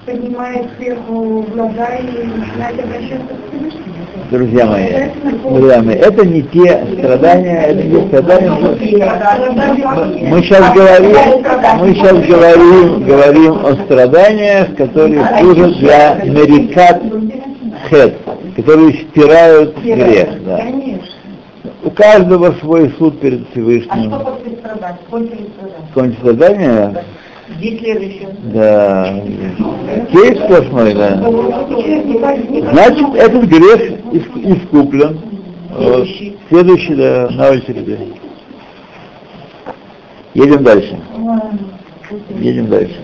поднимает сверху глаза и начинает обращаться к Всевышнему. Друзья мои, друзья мои, это не те страдания, это не те страдания. Мы сейчас говорим, мы сейчас говорим, говорим о страданиях, которые служат для мерикат хет, которые стирают грех. Да. Конечно. У каждого свой суд перед А Всевышним. что после страдания? Сколько ли страдания? Кончится страдания? Где следующее? Да. Кейс сплошной, да. Значит, этот грех иск- искуплен. Вот. Следующий, да, на очереди. Едем дальше. Едем дальше.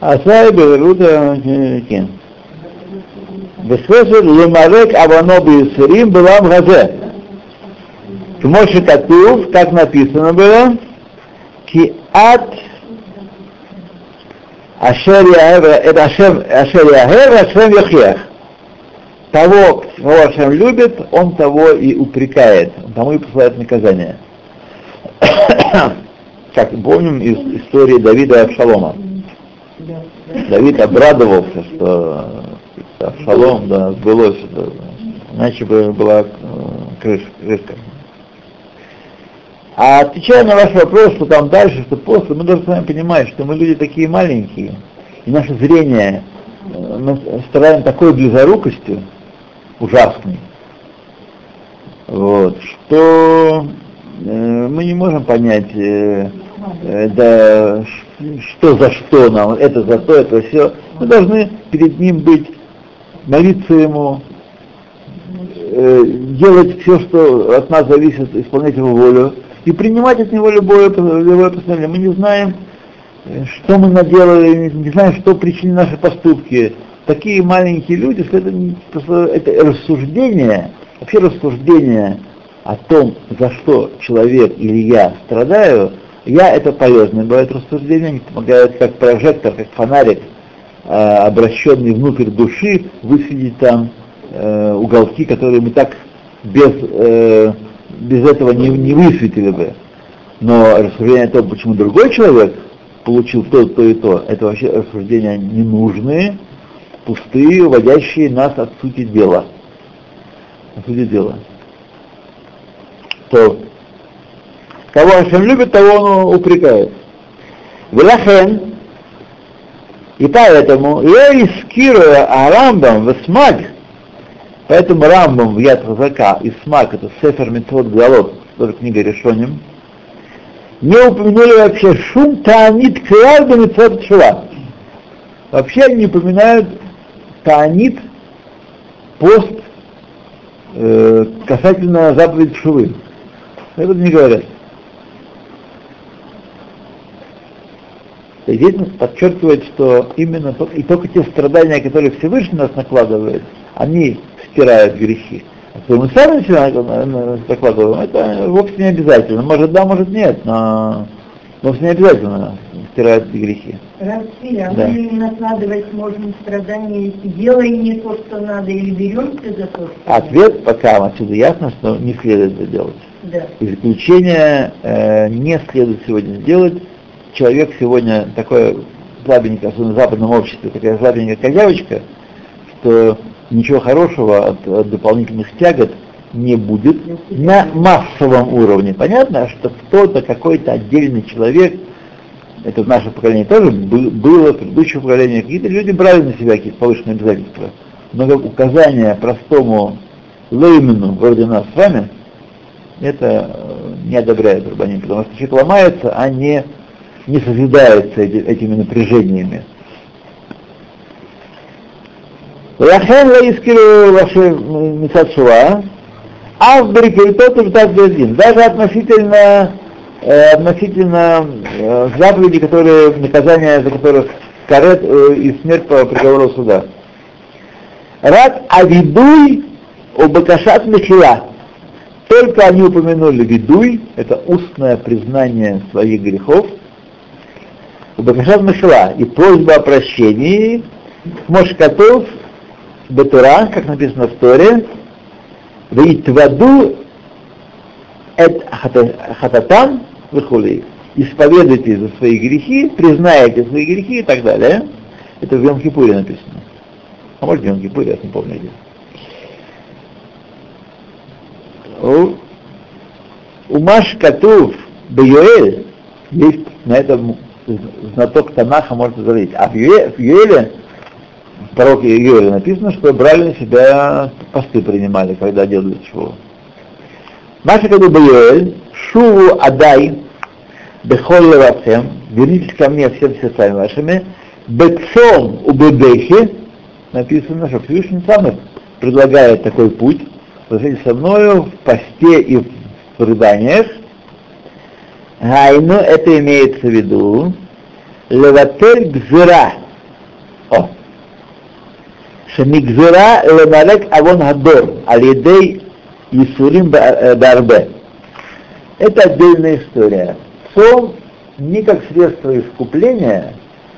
Асай Беверуда Кен. Бесвесер Лемарек Авано Бисерим Белам Газе. Кмоши Катув, как написано было, Ки Ат Ашер Яхер, Ашер Яхер, Ашем Яхех. Того, кого Ашем любит, он того и упрекает, он тому и посылает наказание. [COUGHS] как помним из истории Давида и Авшалома. Давид обрадовался, что Авшалом да, сбылось, что, иначе бы была крыша, крышка. А отвечая на ваш вопрос, что там дальше, что после, мы должны с вами понимать, что мы люди такие маленькие, и наше зрение мы стараем такой близорукостью, ужасной, вот, что э, мы не можем понять, э, э, да, что за что нам, это за то, это все. Мы должны перед ним быть, молиться ему, э, делать все, что от нас зависит, исполнять его волю, и принимать от него любое, любое постановление. Мы не знаем, что мы наделали, не знаем, что причины наши поступки. Такие маленькие люди, что это, это рассуждение, вообще рассуждение о том, за что человек или я страдаю, я это полезное бывает рассуждение, они помогают как прожектор, как фонарик, обращенный внутрь души, высветить там э, уголки, которые мы так без э, без этого не, не высветили бы. Но рассуждение о том, почему другой человек получил то, то и то, это вообще рассуждения ненужные, пустые, уводящие нас от сути дела. От сути дела. То, кого Ашем любит, того он упрекает. Велахен, и поэтому, я искируя Арамбам в Смаг, Поэтому Рамбам в Яд Хазака и Смак, это Сефер Митцвот Галот, тоже книга Решоним, не упомянули вообще шум таанит кларда Митцвот Шува. Вообще они не упоминают таанит пост э, касательно заповеди Шувы. Это не говорят. Здесь подчеркивает, что именно и только те страдания, которые Всевышний нас накладывает, они стирают грехи. А то мы сами начинаем закладываем, это вовсе не обязательно. Может да, может нет, но вовсе не обязательно стирают грехи. Разве, а Да. мы не накладывать можем страдания, делаем не то, что надо, или беремся за то, что Ответ пока отсюда ясно, что не следует это делать. Да. И заключение э, не следует сегодня сделать. Человек сегодня такое слабенькое, особенно в западном обществе, такая слабенькая козявочка, что ничего хорошего от, от дополнительных тягот не будет на массовом уровне. Понятно, что кто-то, какой-то отдельный человек, это в нашем поколении тоже бы- было, в предыдущем поколении, какие-то люди брали на себя какие-то повышенные обязательства. Но указание простому леймену, вроде нас с вами, это э, не одобряет Рабаним, потому что человек ломается, а не, не созидается эти- этими напряжениями. Лахен лаискиру ваши мисацуа, а в Берекейтот и в Даже относительно, э, относительно э, заповеди, которые, наказания за которых карет э, и смерть по приговору суда. Рад авидуй обакашат мехила. Только они упомянули видуй, это устное признание своих грехов, Бакашат Мешла и просьба о прощении, Мошкатов Бетура, как написано в Торе, Вейтваду эт хататам выхули. Исповедуйте за свои грехи, признаете свои грехи и так далее. Это в Йом-Кипуре написано. А может в Йом-Кипуре, я не помню где. У- У Маш Катув Баюэль есть на этом знаток Танаха может говорить. А в Юэ- в Юэле, в пророке Юэле написано, что брали на себя посты принимали, когда делали шву. Маша Катув Баюэль, Шуву Адай, Бехол Левацем, вернитесь ко мне всем сердцами вашими, Бецом у Бебехи, написано, что Всевышний сам предлагает такой путь, Возвращайтесь со мною в посте и в рыданиях, Гайну, это имеется в виду, леватель гзира. О. Шамигзира лемалек авон гадор, алидей Исурим Дарбе. Это отдельная история. Цом не как средство искупления,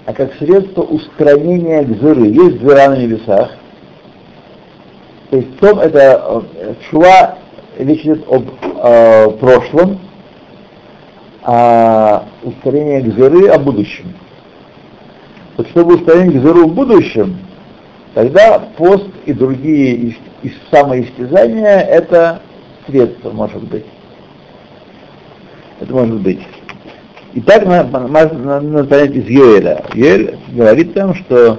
а как средство устранения гзыры. Есть гзыра на небесах. То есть цом это шуа, речь идет об э, прошлом, а устранение гзыры о будущем. Вот чтобы устранить гзыру в будущем, тогда пост и другие и самоистязание это средство, может быть. Это может быть. И так надо понять из Йоэля. Йоэль говорит там, что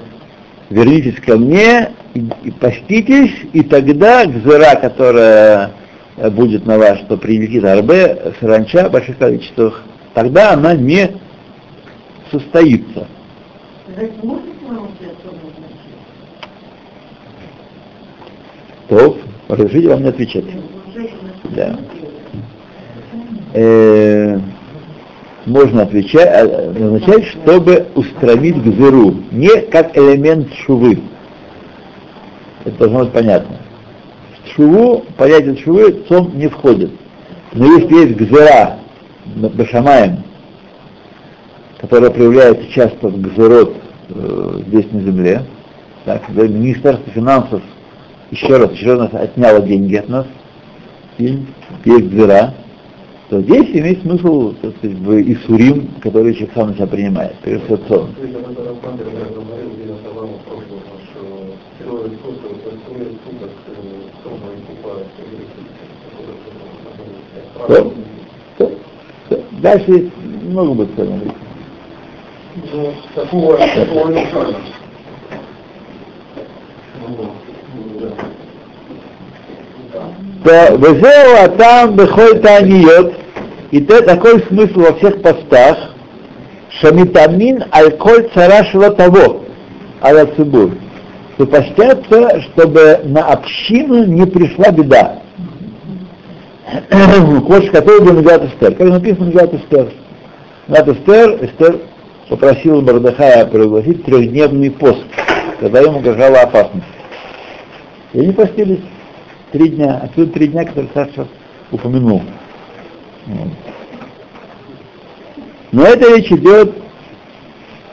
вернитесь ко мне и, и поститесь, и тогда гзыра, которая будет на вас, что прилетит арбе, саранча в больших количествах, тогда она не состоится. То, разрешите вам не отвечать. Да. Э, можно отвечать, означать, чтобы устранить гзыру, не как элемент шувы. Это должно быть понятно. Шуву, понятие шувы, цом не входит. Но если есть гзыра, башамаем, которая проявляется часто в гзырот э, здесь на земле, так, Министерство финансов еще раз, еще раз отняло деньги от нас, и есть гзыра, то здесь имеет смысл так сказать, в Исурим, который человек сам себя принимает, всего сон. Что? Что? Что? Дальше много будет сказано. Такого, такого начала. то везеу атам бехоль таниот, и это такой смысл во всех постах, шамитамин аль-коль цара того, аля цибур, что постятся, чтобы на общину не пришла беда. Кош, который был Мегат Эстер. Как написано Мегат Эстер? Мегат Эстер, Эстер попросил Бардахая пригласить трехдневный пост, когда ему угрожала опасность. И они постились три дня, отсюда три дня, которые Саша упомянул. Но это речь идет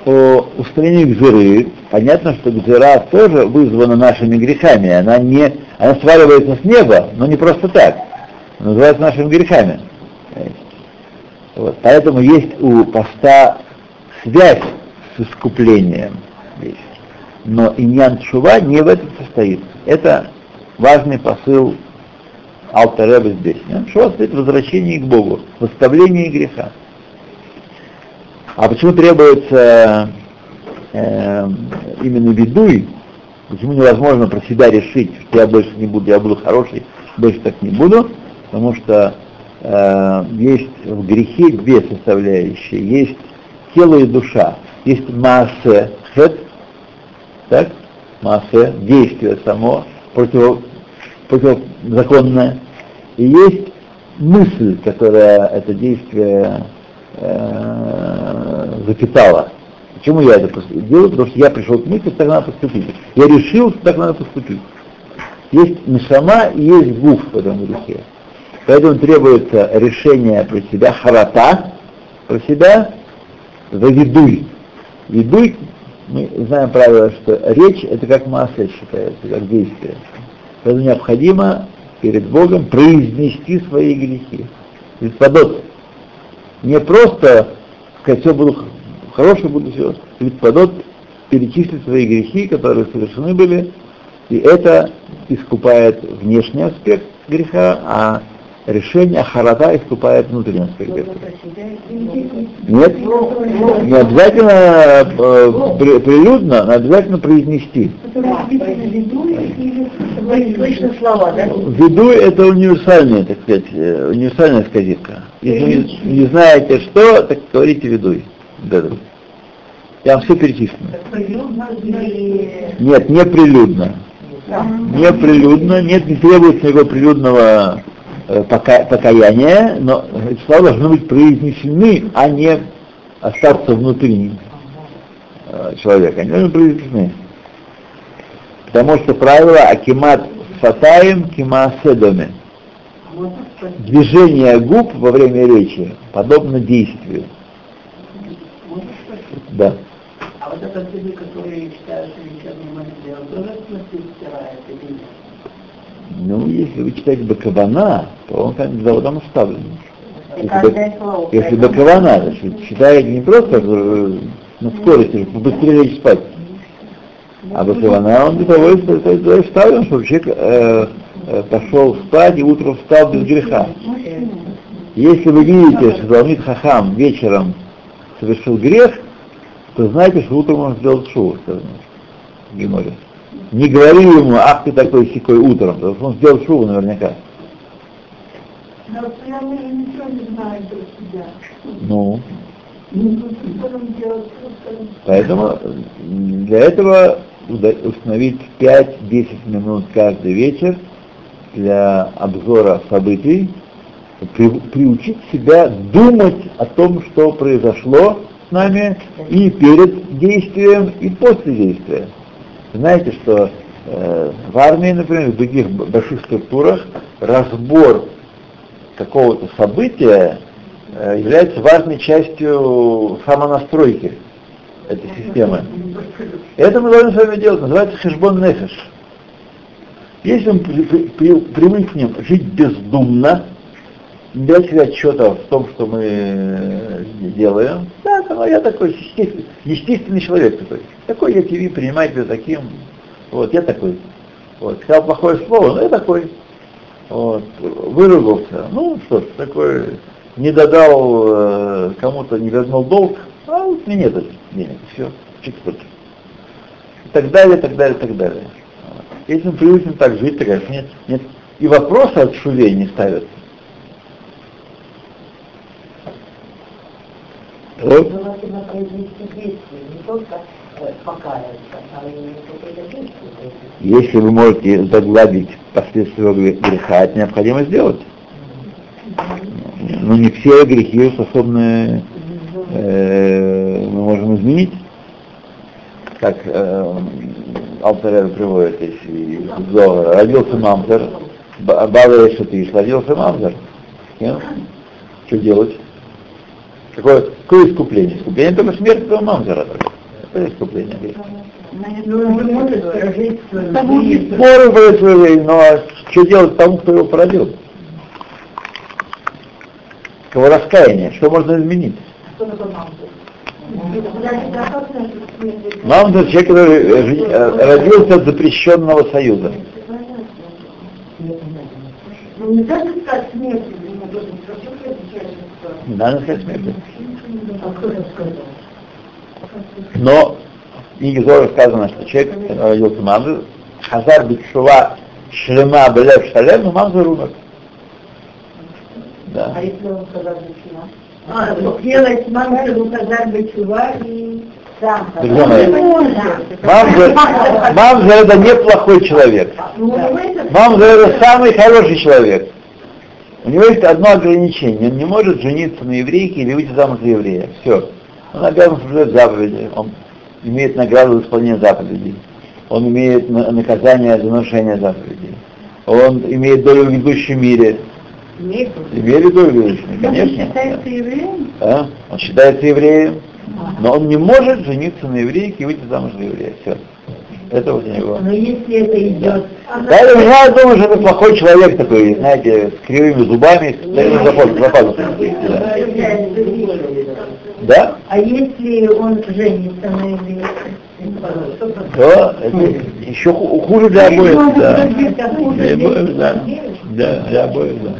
о устранении гзыры. Понятно, что гзыра тоже вызвана нашими грехами. Она, не, она сваливается с неба, но не просто так. Она называется нашими грехами. Вот. Поэтому есть у поста связь с искуплением. Но иньян чува не в этом состоит. Это важный посыл Алтареба здесь. Шува стоит возвращение к Богу, восставление греха. А почему требуется э, именно видуй? Почему невозможно про себя решить, что я больше не буду, я буду хороший, больше так не буду? Потому что э, есть в грехе две составляющие. Есть тело и душа. Есть массе, хет, так? Массе, действие само, против, противозаконное. И есть мысль, которая это действие э, запитала. Почему я это делаю? Потому что я пришел к мысли, так надо поступить. Я решил, что так надо поступить. Есть нишама и есть гуф в этом грехе. Поэтому требуется решение про себя, харата, про себя, завидуй. Ведуй, мы знаем правило, что речь это как масса считается, как действие. Поэтому необходимо перед Богом произнести свои грехи. Литвадот. Не просто сказать, все буду хорошее буду все. Литвадот перечислить свои грехи, которые совершены были, и это искупает внешний аспект греха, а решение харата внутренний аспект греха. Нет, не обязательно э, прилюдно, но обязательно произнести. Слышно слова, да? Виду это универсальная, так сказать, э, универсальная сказивка. Если вы не знаете что, так говорите видуй. Да, да. Там все перечислено. Нет, не прилюдно. Не прилюдно, нет, не требуется никакого прилюдного пока, покаяние, но эти слова должны быть произнесены, а не остаться внутри э, человека. Они должны быть произнесены. Потому что правило Акимат Фатаем Кимааседоме. Движение губ во время речи подобно действию. Да. А вот этот люди, которые читают вечерний молитве, он тоже в смысле стирает или нет? Ну, если вы читаете Бакавана, то он бы заводом оставлен. И Если, слово. если Бакавана, значит, читает не просто э, на скорости, быстрее лечь спать, а Бакавана он для того, и ста- ста- ставлен, чтобы человек э, э, пошел спать и утром встал без греха. Если вы видите, что Залмит Хахам вечером совершил грех, то знаете, что утром он сделал шоу, сказано в Геморе. Не говори ему, ах ты такой сикой утром, потому что он сделал шоу наверняка. Но я ничего не знаю про себя. Ну, Ну, поэтому для этого установить 5-10 минут каждый вечер для обзора событий, при- приучить себя думать о том, что произошло с нами и перед действием, и после действия. Знаете, что э, в армии, например, в других больших структурах разбор какого-то события э, является важной частью самонастройки этой системы. Это мы должны с вами делать, называется хешбон нефеш. Если мы при- при- при- привыкнем жить бездумно, давать себе отчета в том, что мы э, делаем, да, ну, я такой естественный, естественный человек такой. Такой я тебе принимаю тебя таким. Вот, я такой. Вот, сказал плохое слово, но я такой. Вот, выругался. Ну что ж, такой, не додал э, кому-то, не вернул долг, а вот мне нет денег, все, чик-пык. И так далее, так далее, так далее. Если мы привыкнем так жить, конечно, нет, нет. И вопросы от шувей не ставятся. Вот. Желательно произвести действие, не только э, покаяться, а именно какое-то действие произвести. Если вы можете загладить последствия гре- греха, это необходимо сделать. Но не все грехи способны э, мы можем изменить. Как э, Алтарер приводит из Зоара. Родился мамзер, Ба- Бава Шатиш, родился мамзер. Что делать? Какое, какое искупление? Искупление только смерть этого мамзера. Это искупление греха. Ну, жизнь. Может быть, свою жизнь, но что делать тому, кто его породил? Кого раскаяние, что можно изменить? Это человек, который э, э, родился от запрещенного союза. Ну, не даже сказать смерть, не должен хочу отвечать Не надо сказать сказал? Но в книге Зора сказано, что человек, который родился мамзер, Хазар Битшува Шлема Белев Шалем, но мамзер умер. Да. А если он сказал Бечува? А, вот делать мамзу указать Бечува и сам. Мамзер это неплохой человек. Ну, Мамзер это самый хороший человек. У него есть одно ограничение. Он не может жениться на еврейке или выйти замуж за еврея. Все. Он обязан соблюдать заповеди. Он имеет награду за исполнение заповедей. Он имеет на- наказание за нарушение заповедей. Он имеет долю в ведущем мире. имеет долю в ведущем мире, Он конечно. считается евреем? Да? Он считается евреем, но он не может жениться на еврейке и выйти замуж за еврея. Все. Это вот у него. Но если это идет... Поэтому я думаю, что это плохой человек такой, знаете, с кривыми зубами, с западами. Да. Да? А если он женится на еврейке? То это еще ху- хуже для обоих, да. Для обоих, да. Да, для обоих, да.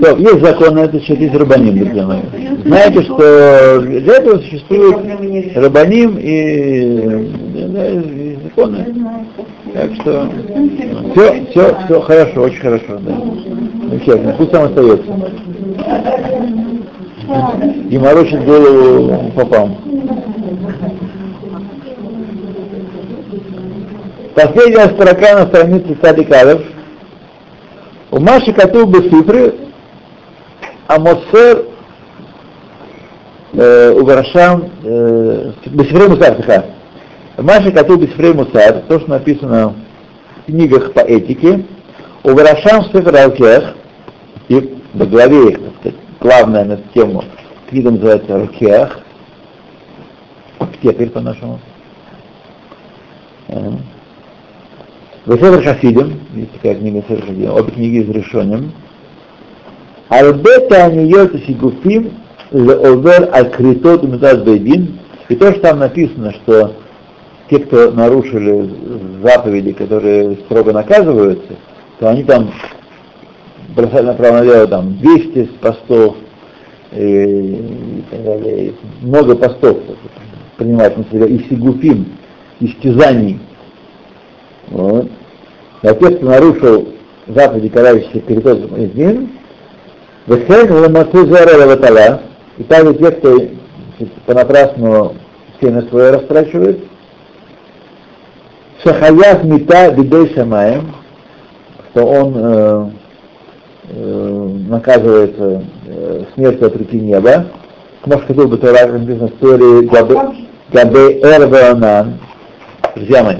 То, есть закон на этот счет, есть рабаним. Знаете, что для этого существует рабаним и, да, и законы. Так что все, все, все хорошо, очень хорошо, да. Замечательно, пусть там остается. И морочит голову попам. Последняя строка на странице Садикалев. У Маши Кату Бесифры Амосер Угарашам Бесифрей Мусар, тихо. Маши Кату Бесифрей Мусар, то, что написано в книгах по этике, Угарашам Сефер Алкех, и во главе их, главная на тему, книга называется Рукех, аптекарь по-нашему. Весевер Хасидим, есть такая книга Весевер Хасидим, обе книги из Решоним. Арбета Аниот Сигуфим Леовер Акритот Умитас Бейдин. И то, что там написано, что те, кто нарушили заповеди, которые строго наказываются, то они там бросали направо-налево там 200 постов и, и так далее, много постов принимать на себя, и сигуфим, истязаний. Вот. Те, кто нарушил заповеди, ламасу зара ватала, и также те, кто понапрасну семя свое растрачивает, Шахаях мита бидей шамаем, что он э, э, наказывается э, смертью от руки неба. Может, хотел бы Тора, написано в Торе Габе Эрбанан. Друзья мои,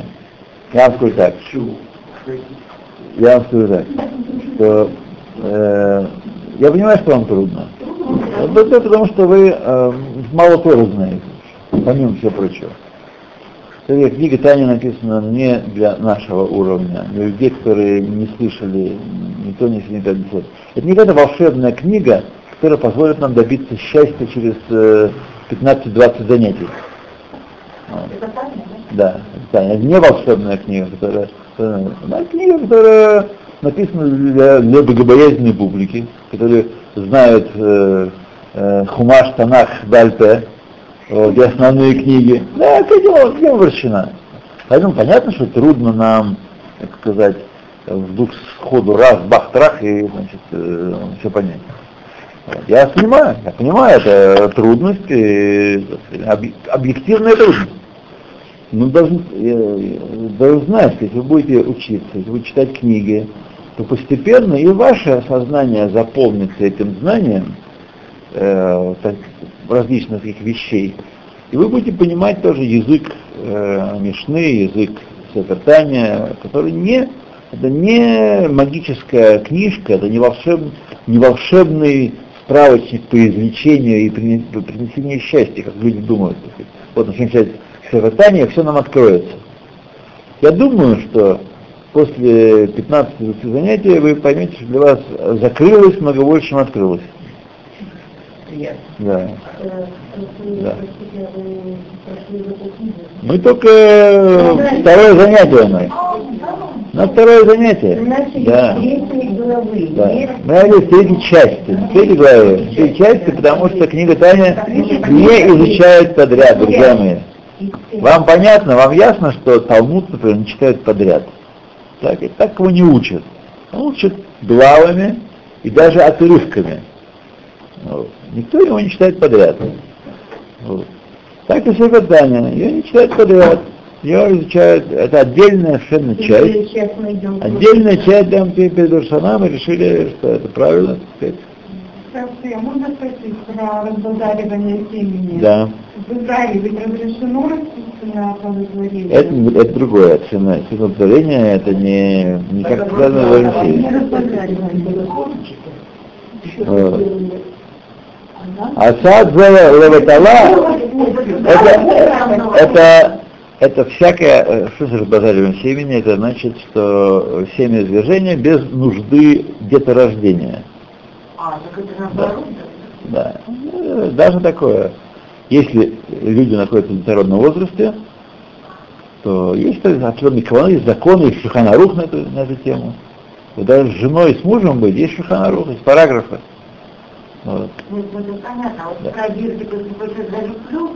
я вам скажу так. Я вам скажу так, что э, я понимаю, что вам трудно. Это потому, что вы э, мало Торы знаете, помимо всего прочего. Эта книга Таня написана не для нашего уровня, для людей, которые не слышали ни то, ни сё, ни то, ни сё. Это не какая-то волшебная книга, которая позволит нам добиться счастья через э, 15-20 занятий. Это Таня, Да, это Это не волшебная книга, которая... Она книга, которая написана для, для богобоязненной публики, которые знают э, э, Хумаш, Танах, Дальпе, вот, и основные книги. Да, к этим обращена. Поэтому понятно, что трудно нам, так сказать, вдруг сходу раз, бах, трах, и, значит, э, все понять. Я понимаю, я понимаю, это трудность, и, объ- объективная трудность. Но должны, э, должны знать, если вы будете учиться, если вы читать книги, то постепенно и ваше сознание заполнится этим знанием, э, так, различных таких вещей. И вы будете понимать тоже язык э, Мишны, язык Сепертания, который не, это не магическая книжка, это не, волшеб, не волшебный справочник по извлечению и принесению счастья, как люди думают. Вот начнем Сепертания, все нам откроется. Я думаю, что после 15-20 занятий вы поймете, что для вас закрылось много больше, чем открылось. Приятно. Да. Э, Да. а? Мы только э, второе занятие у нас. У нас второе занятие. Начали Да. главы. Да. Мы начали с третьей части, с третьей главы. Третьей части, потому что книга Таня не изучает подряд, друзья мои. Вам понятно, вам ясно, что Талмуд, например, не читают подряд. Так, и так его не учат. Он учат главами и даже отрывками. Вот. Никто его не читает подряд. Вот. Так и Сефер Таня, ее не читают подряд. Ее изучают, это отдельная совершенно часть. Мы Отдельная часть там перед Рушаном и решили, что это правильно, так сказать. Скажите, можно спросить про разбазаривание семени? Да. В Израиле ведь разрешено растительное оплодотворение? Это, это другое. Цена. Ценоутворение это не, не как связано в Не России. разбазаривание. Вот. А сад леватала это, это, это всякое, что же разбазариваем семени, это значит, что семя извержения без нужды деторождения. А, так это наоборот? Да. Э, Даже такое. Если люди находятся в детородном возрасте, то есть определенные каноны, есть законы, есть шуханарух на эту, на эту тему. Вот даже с женой и с мужем быть, есть шуханарух, есть параграфы. Вот. Ну, это понятно. А вот Да. залюблю.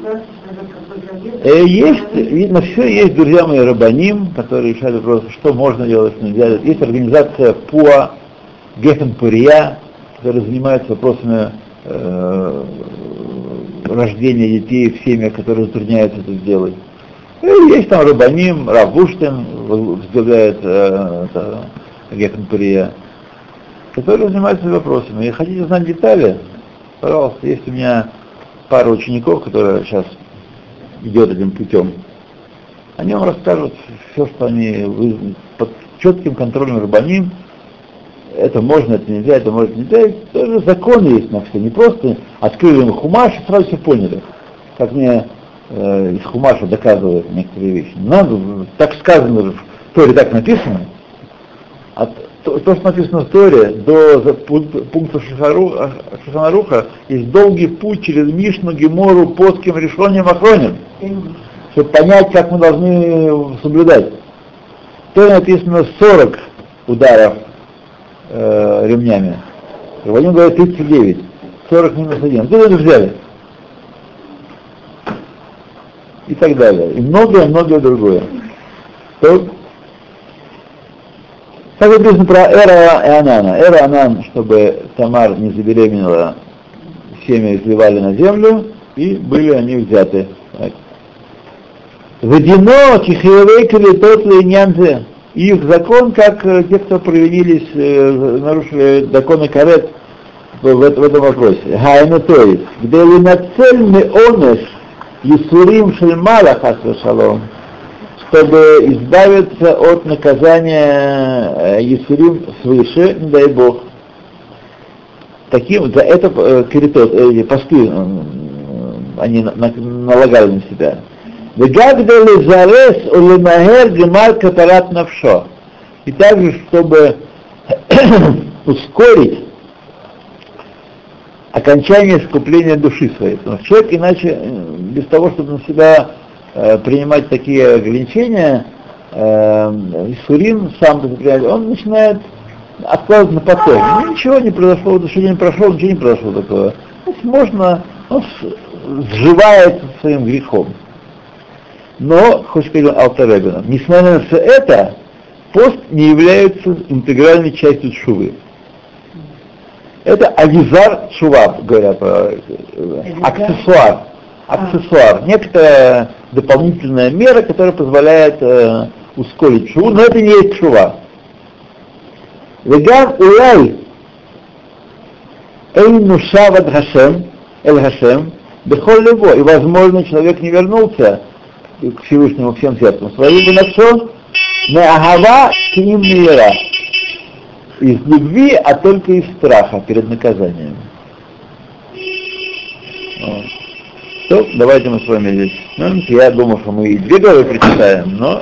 Э, Есть, видно, все есть, друзья мои, Рабаним, которые решают вопрос, что можно делать, что нельзя делать. Есть организация ПУА, Гефенпурия, которая занимается вопросами э, рождения детей в семьях, которые затрудняются это сделать. И есть там Рабаним, Равуштин, возглавляет э, Геханпурия, которые занимаются вопросами. И хотите знать детали, пожалуйста, есть у меня пара учеников, которые сейчас идет этим путем. Они вам расскажут все, что они под четким контролем Рабаним, это можно, это нельзя, это можно, нельзя. Тоже законы есть на все. Не просто открыли им хумаш и сразу все поняли. Как мне э, из хумаша доказывают некоторые вещи. Надо, так сказано в Торе, так написано. А то, то, что написано в Торе, до пункта Шаханаруха, есть долгий путь через Мишну, Гемору, Поским, Решением, Охроним, чтобы понять, как мы должны соблюдать. В Торе написано 40 ударов э, ремнями. Рабаним говорит 39, 40 минус 1. Откуда это взяли? И так далее. И многое-многое другое. То, так написано про Эра и Анана. Эра Анан, чтобы Тамар не забеременела, семя изливали на землю, и были они взяты. Водяно, чихиевей, калитот, линянзе их закон, как э, те, кто провинились, э, нарушили законы карет в, в, этом вопросе. Хайна то есть, где вы нацельны онеш Исурим Шельмала Шалом, чтобы избавиться от наказания Исурим свыше, не дай Бог. Таким, за это э, киритот, эти посты они налагали на себя. Вегагда лезарес улемахер гемар катарат навшо. И также, чтобы ускорить окончание искупления души своей. Потому человек иначе, без того, чтобы на себя э, принимать такие ограничения, э, Исурим сам закрепляет, он начинает откладывать на потом. Ну, ничего не произошло, душе не прошло, ничего не произошло такого. То есть можно, он сживает своим грехом. Но, хоть сказать алтаребином. несмотря на все это, пост не является интегральной частью шувы. Это авизар шува, говорят, э, аксессуар. Аксессуар. А. Некоторая дополнительная мера, которая позволяет э, ускорить шуву, но это не есть шува. Веган улай эль нушава дхашем, эль хашем, бехоль лево. И, возможно, человек не вернулся к Всевышнему всем сердцем своим, выносо не агава к ним мира. Из любви, а только из страха перед наказанием. Вот. То, давайте мы с вами здесь. Ну, я думал, что мы и две главы прочитаем, но...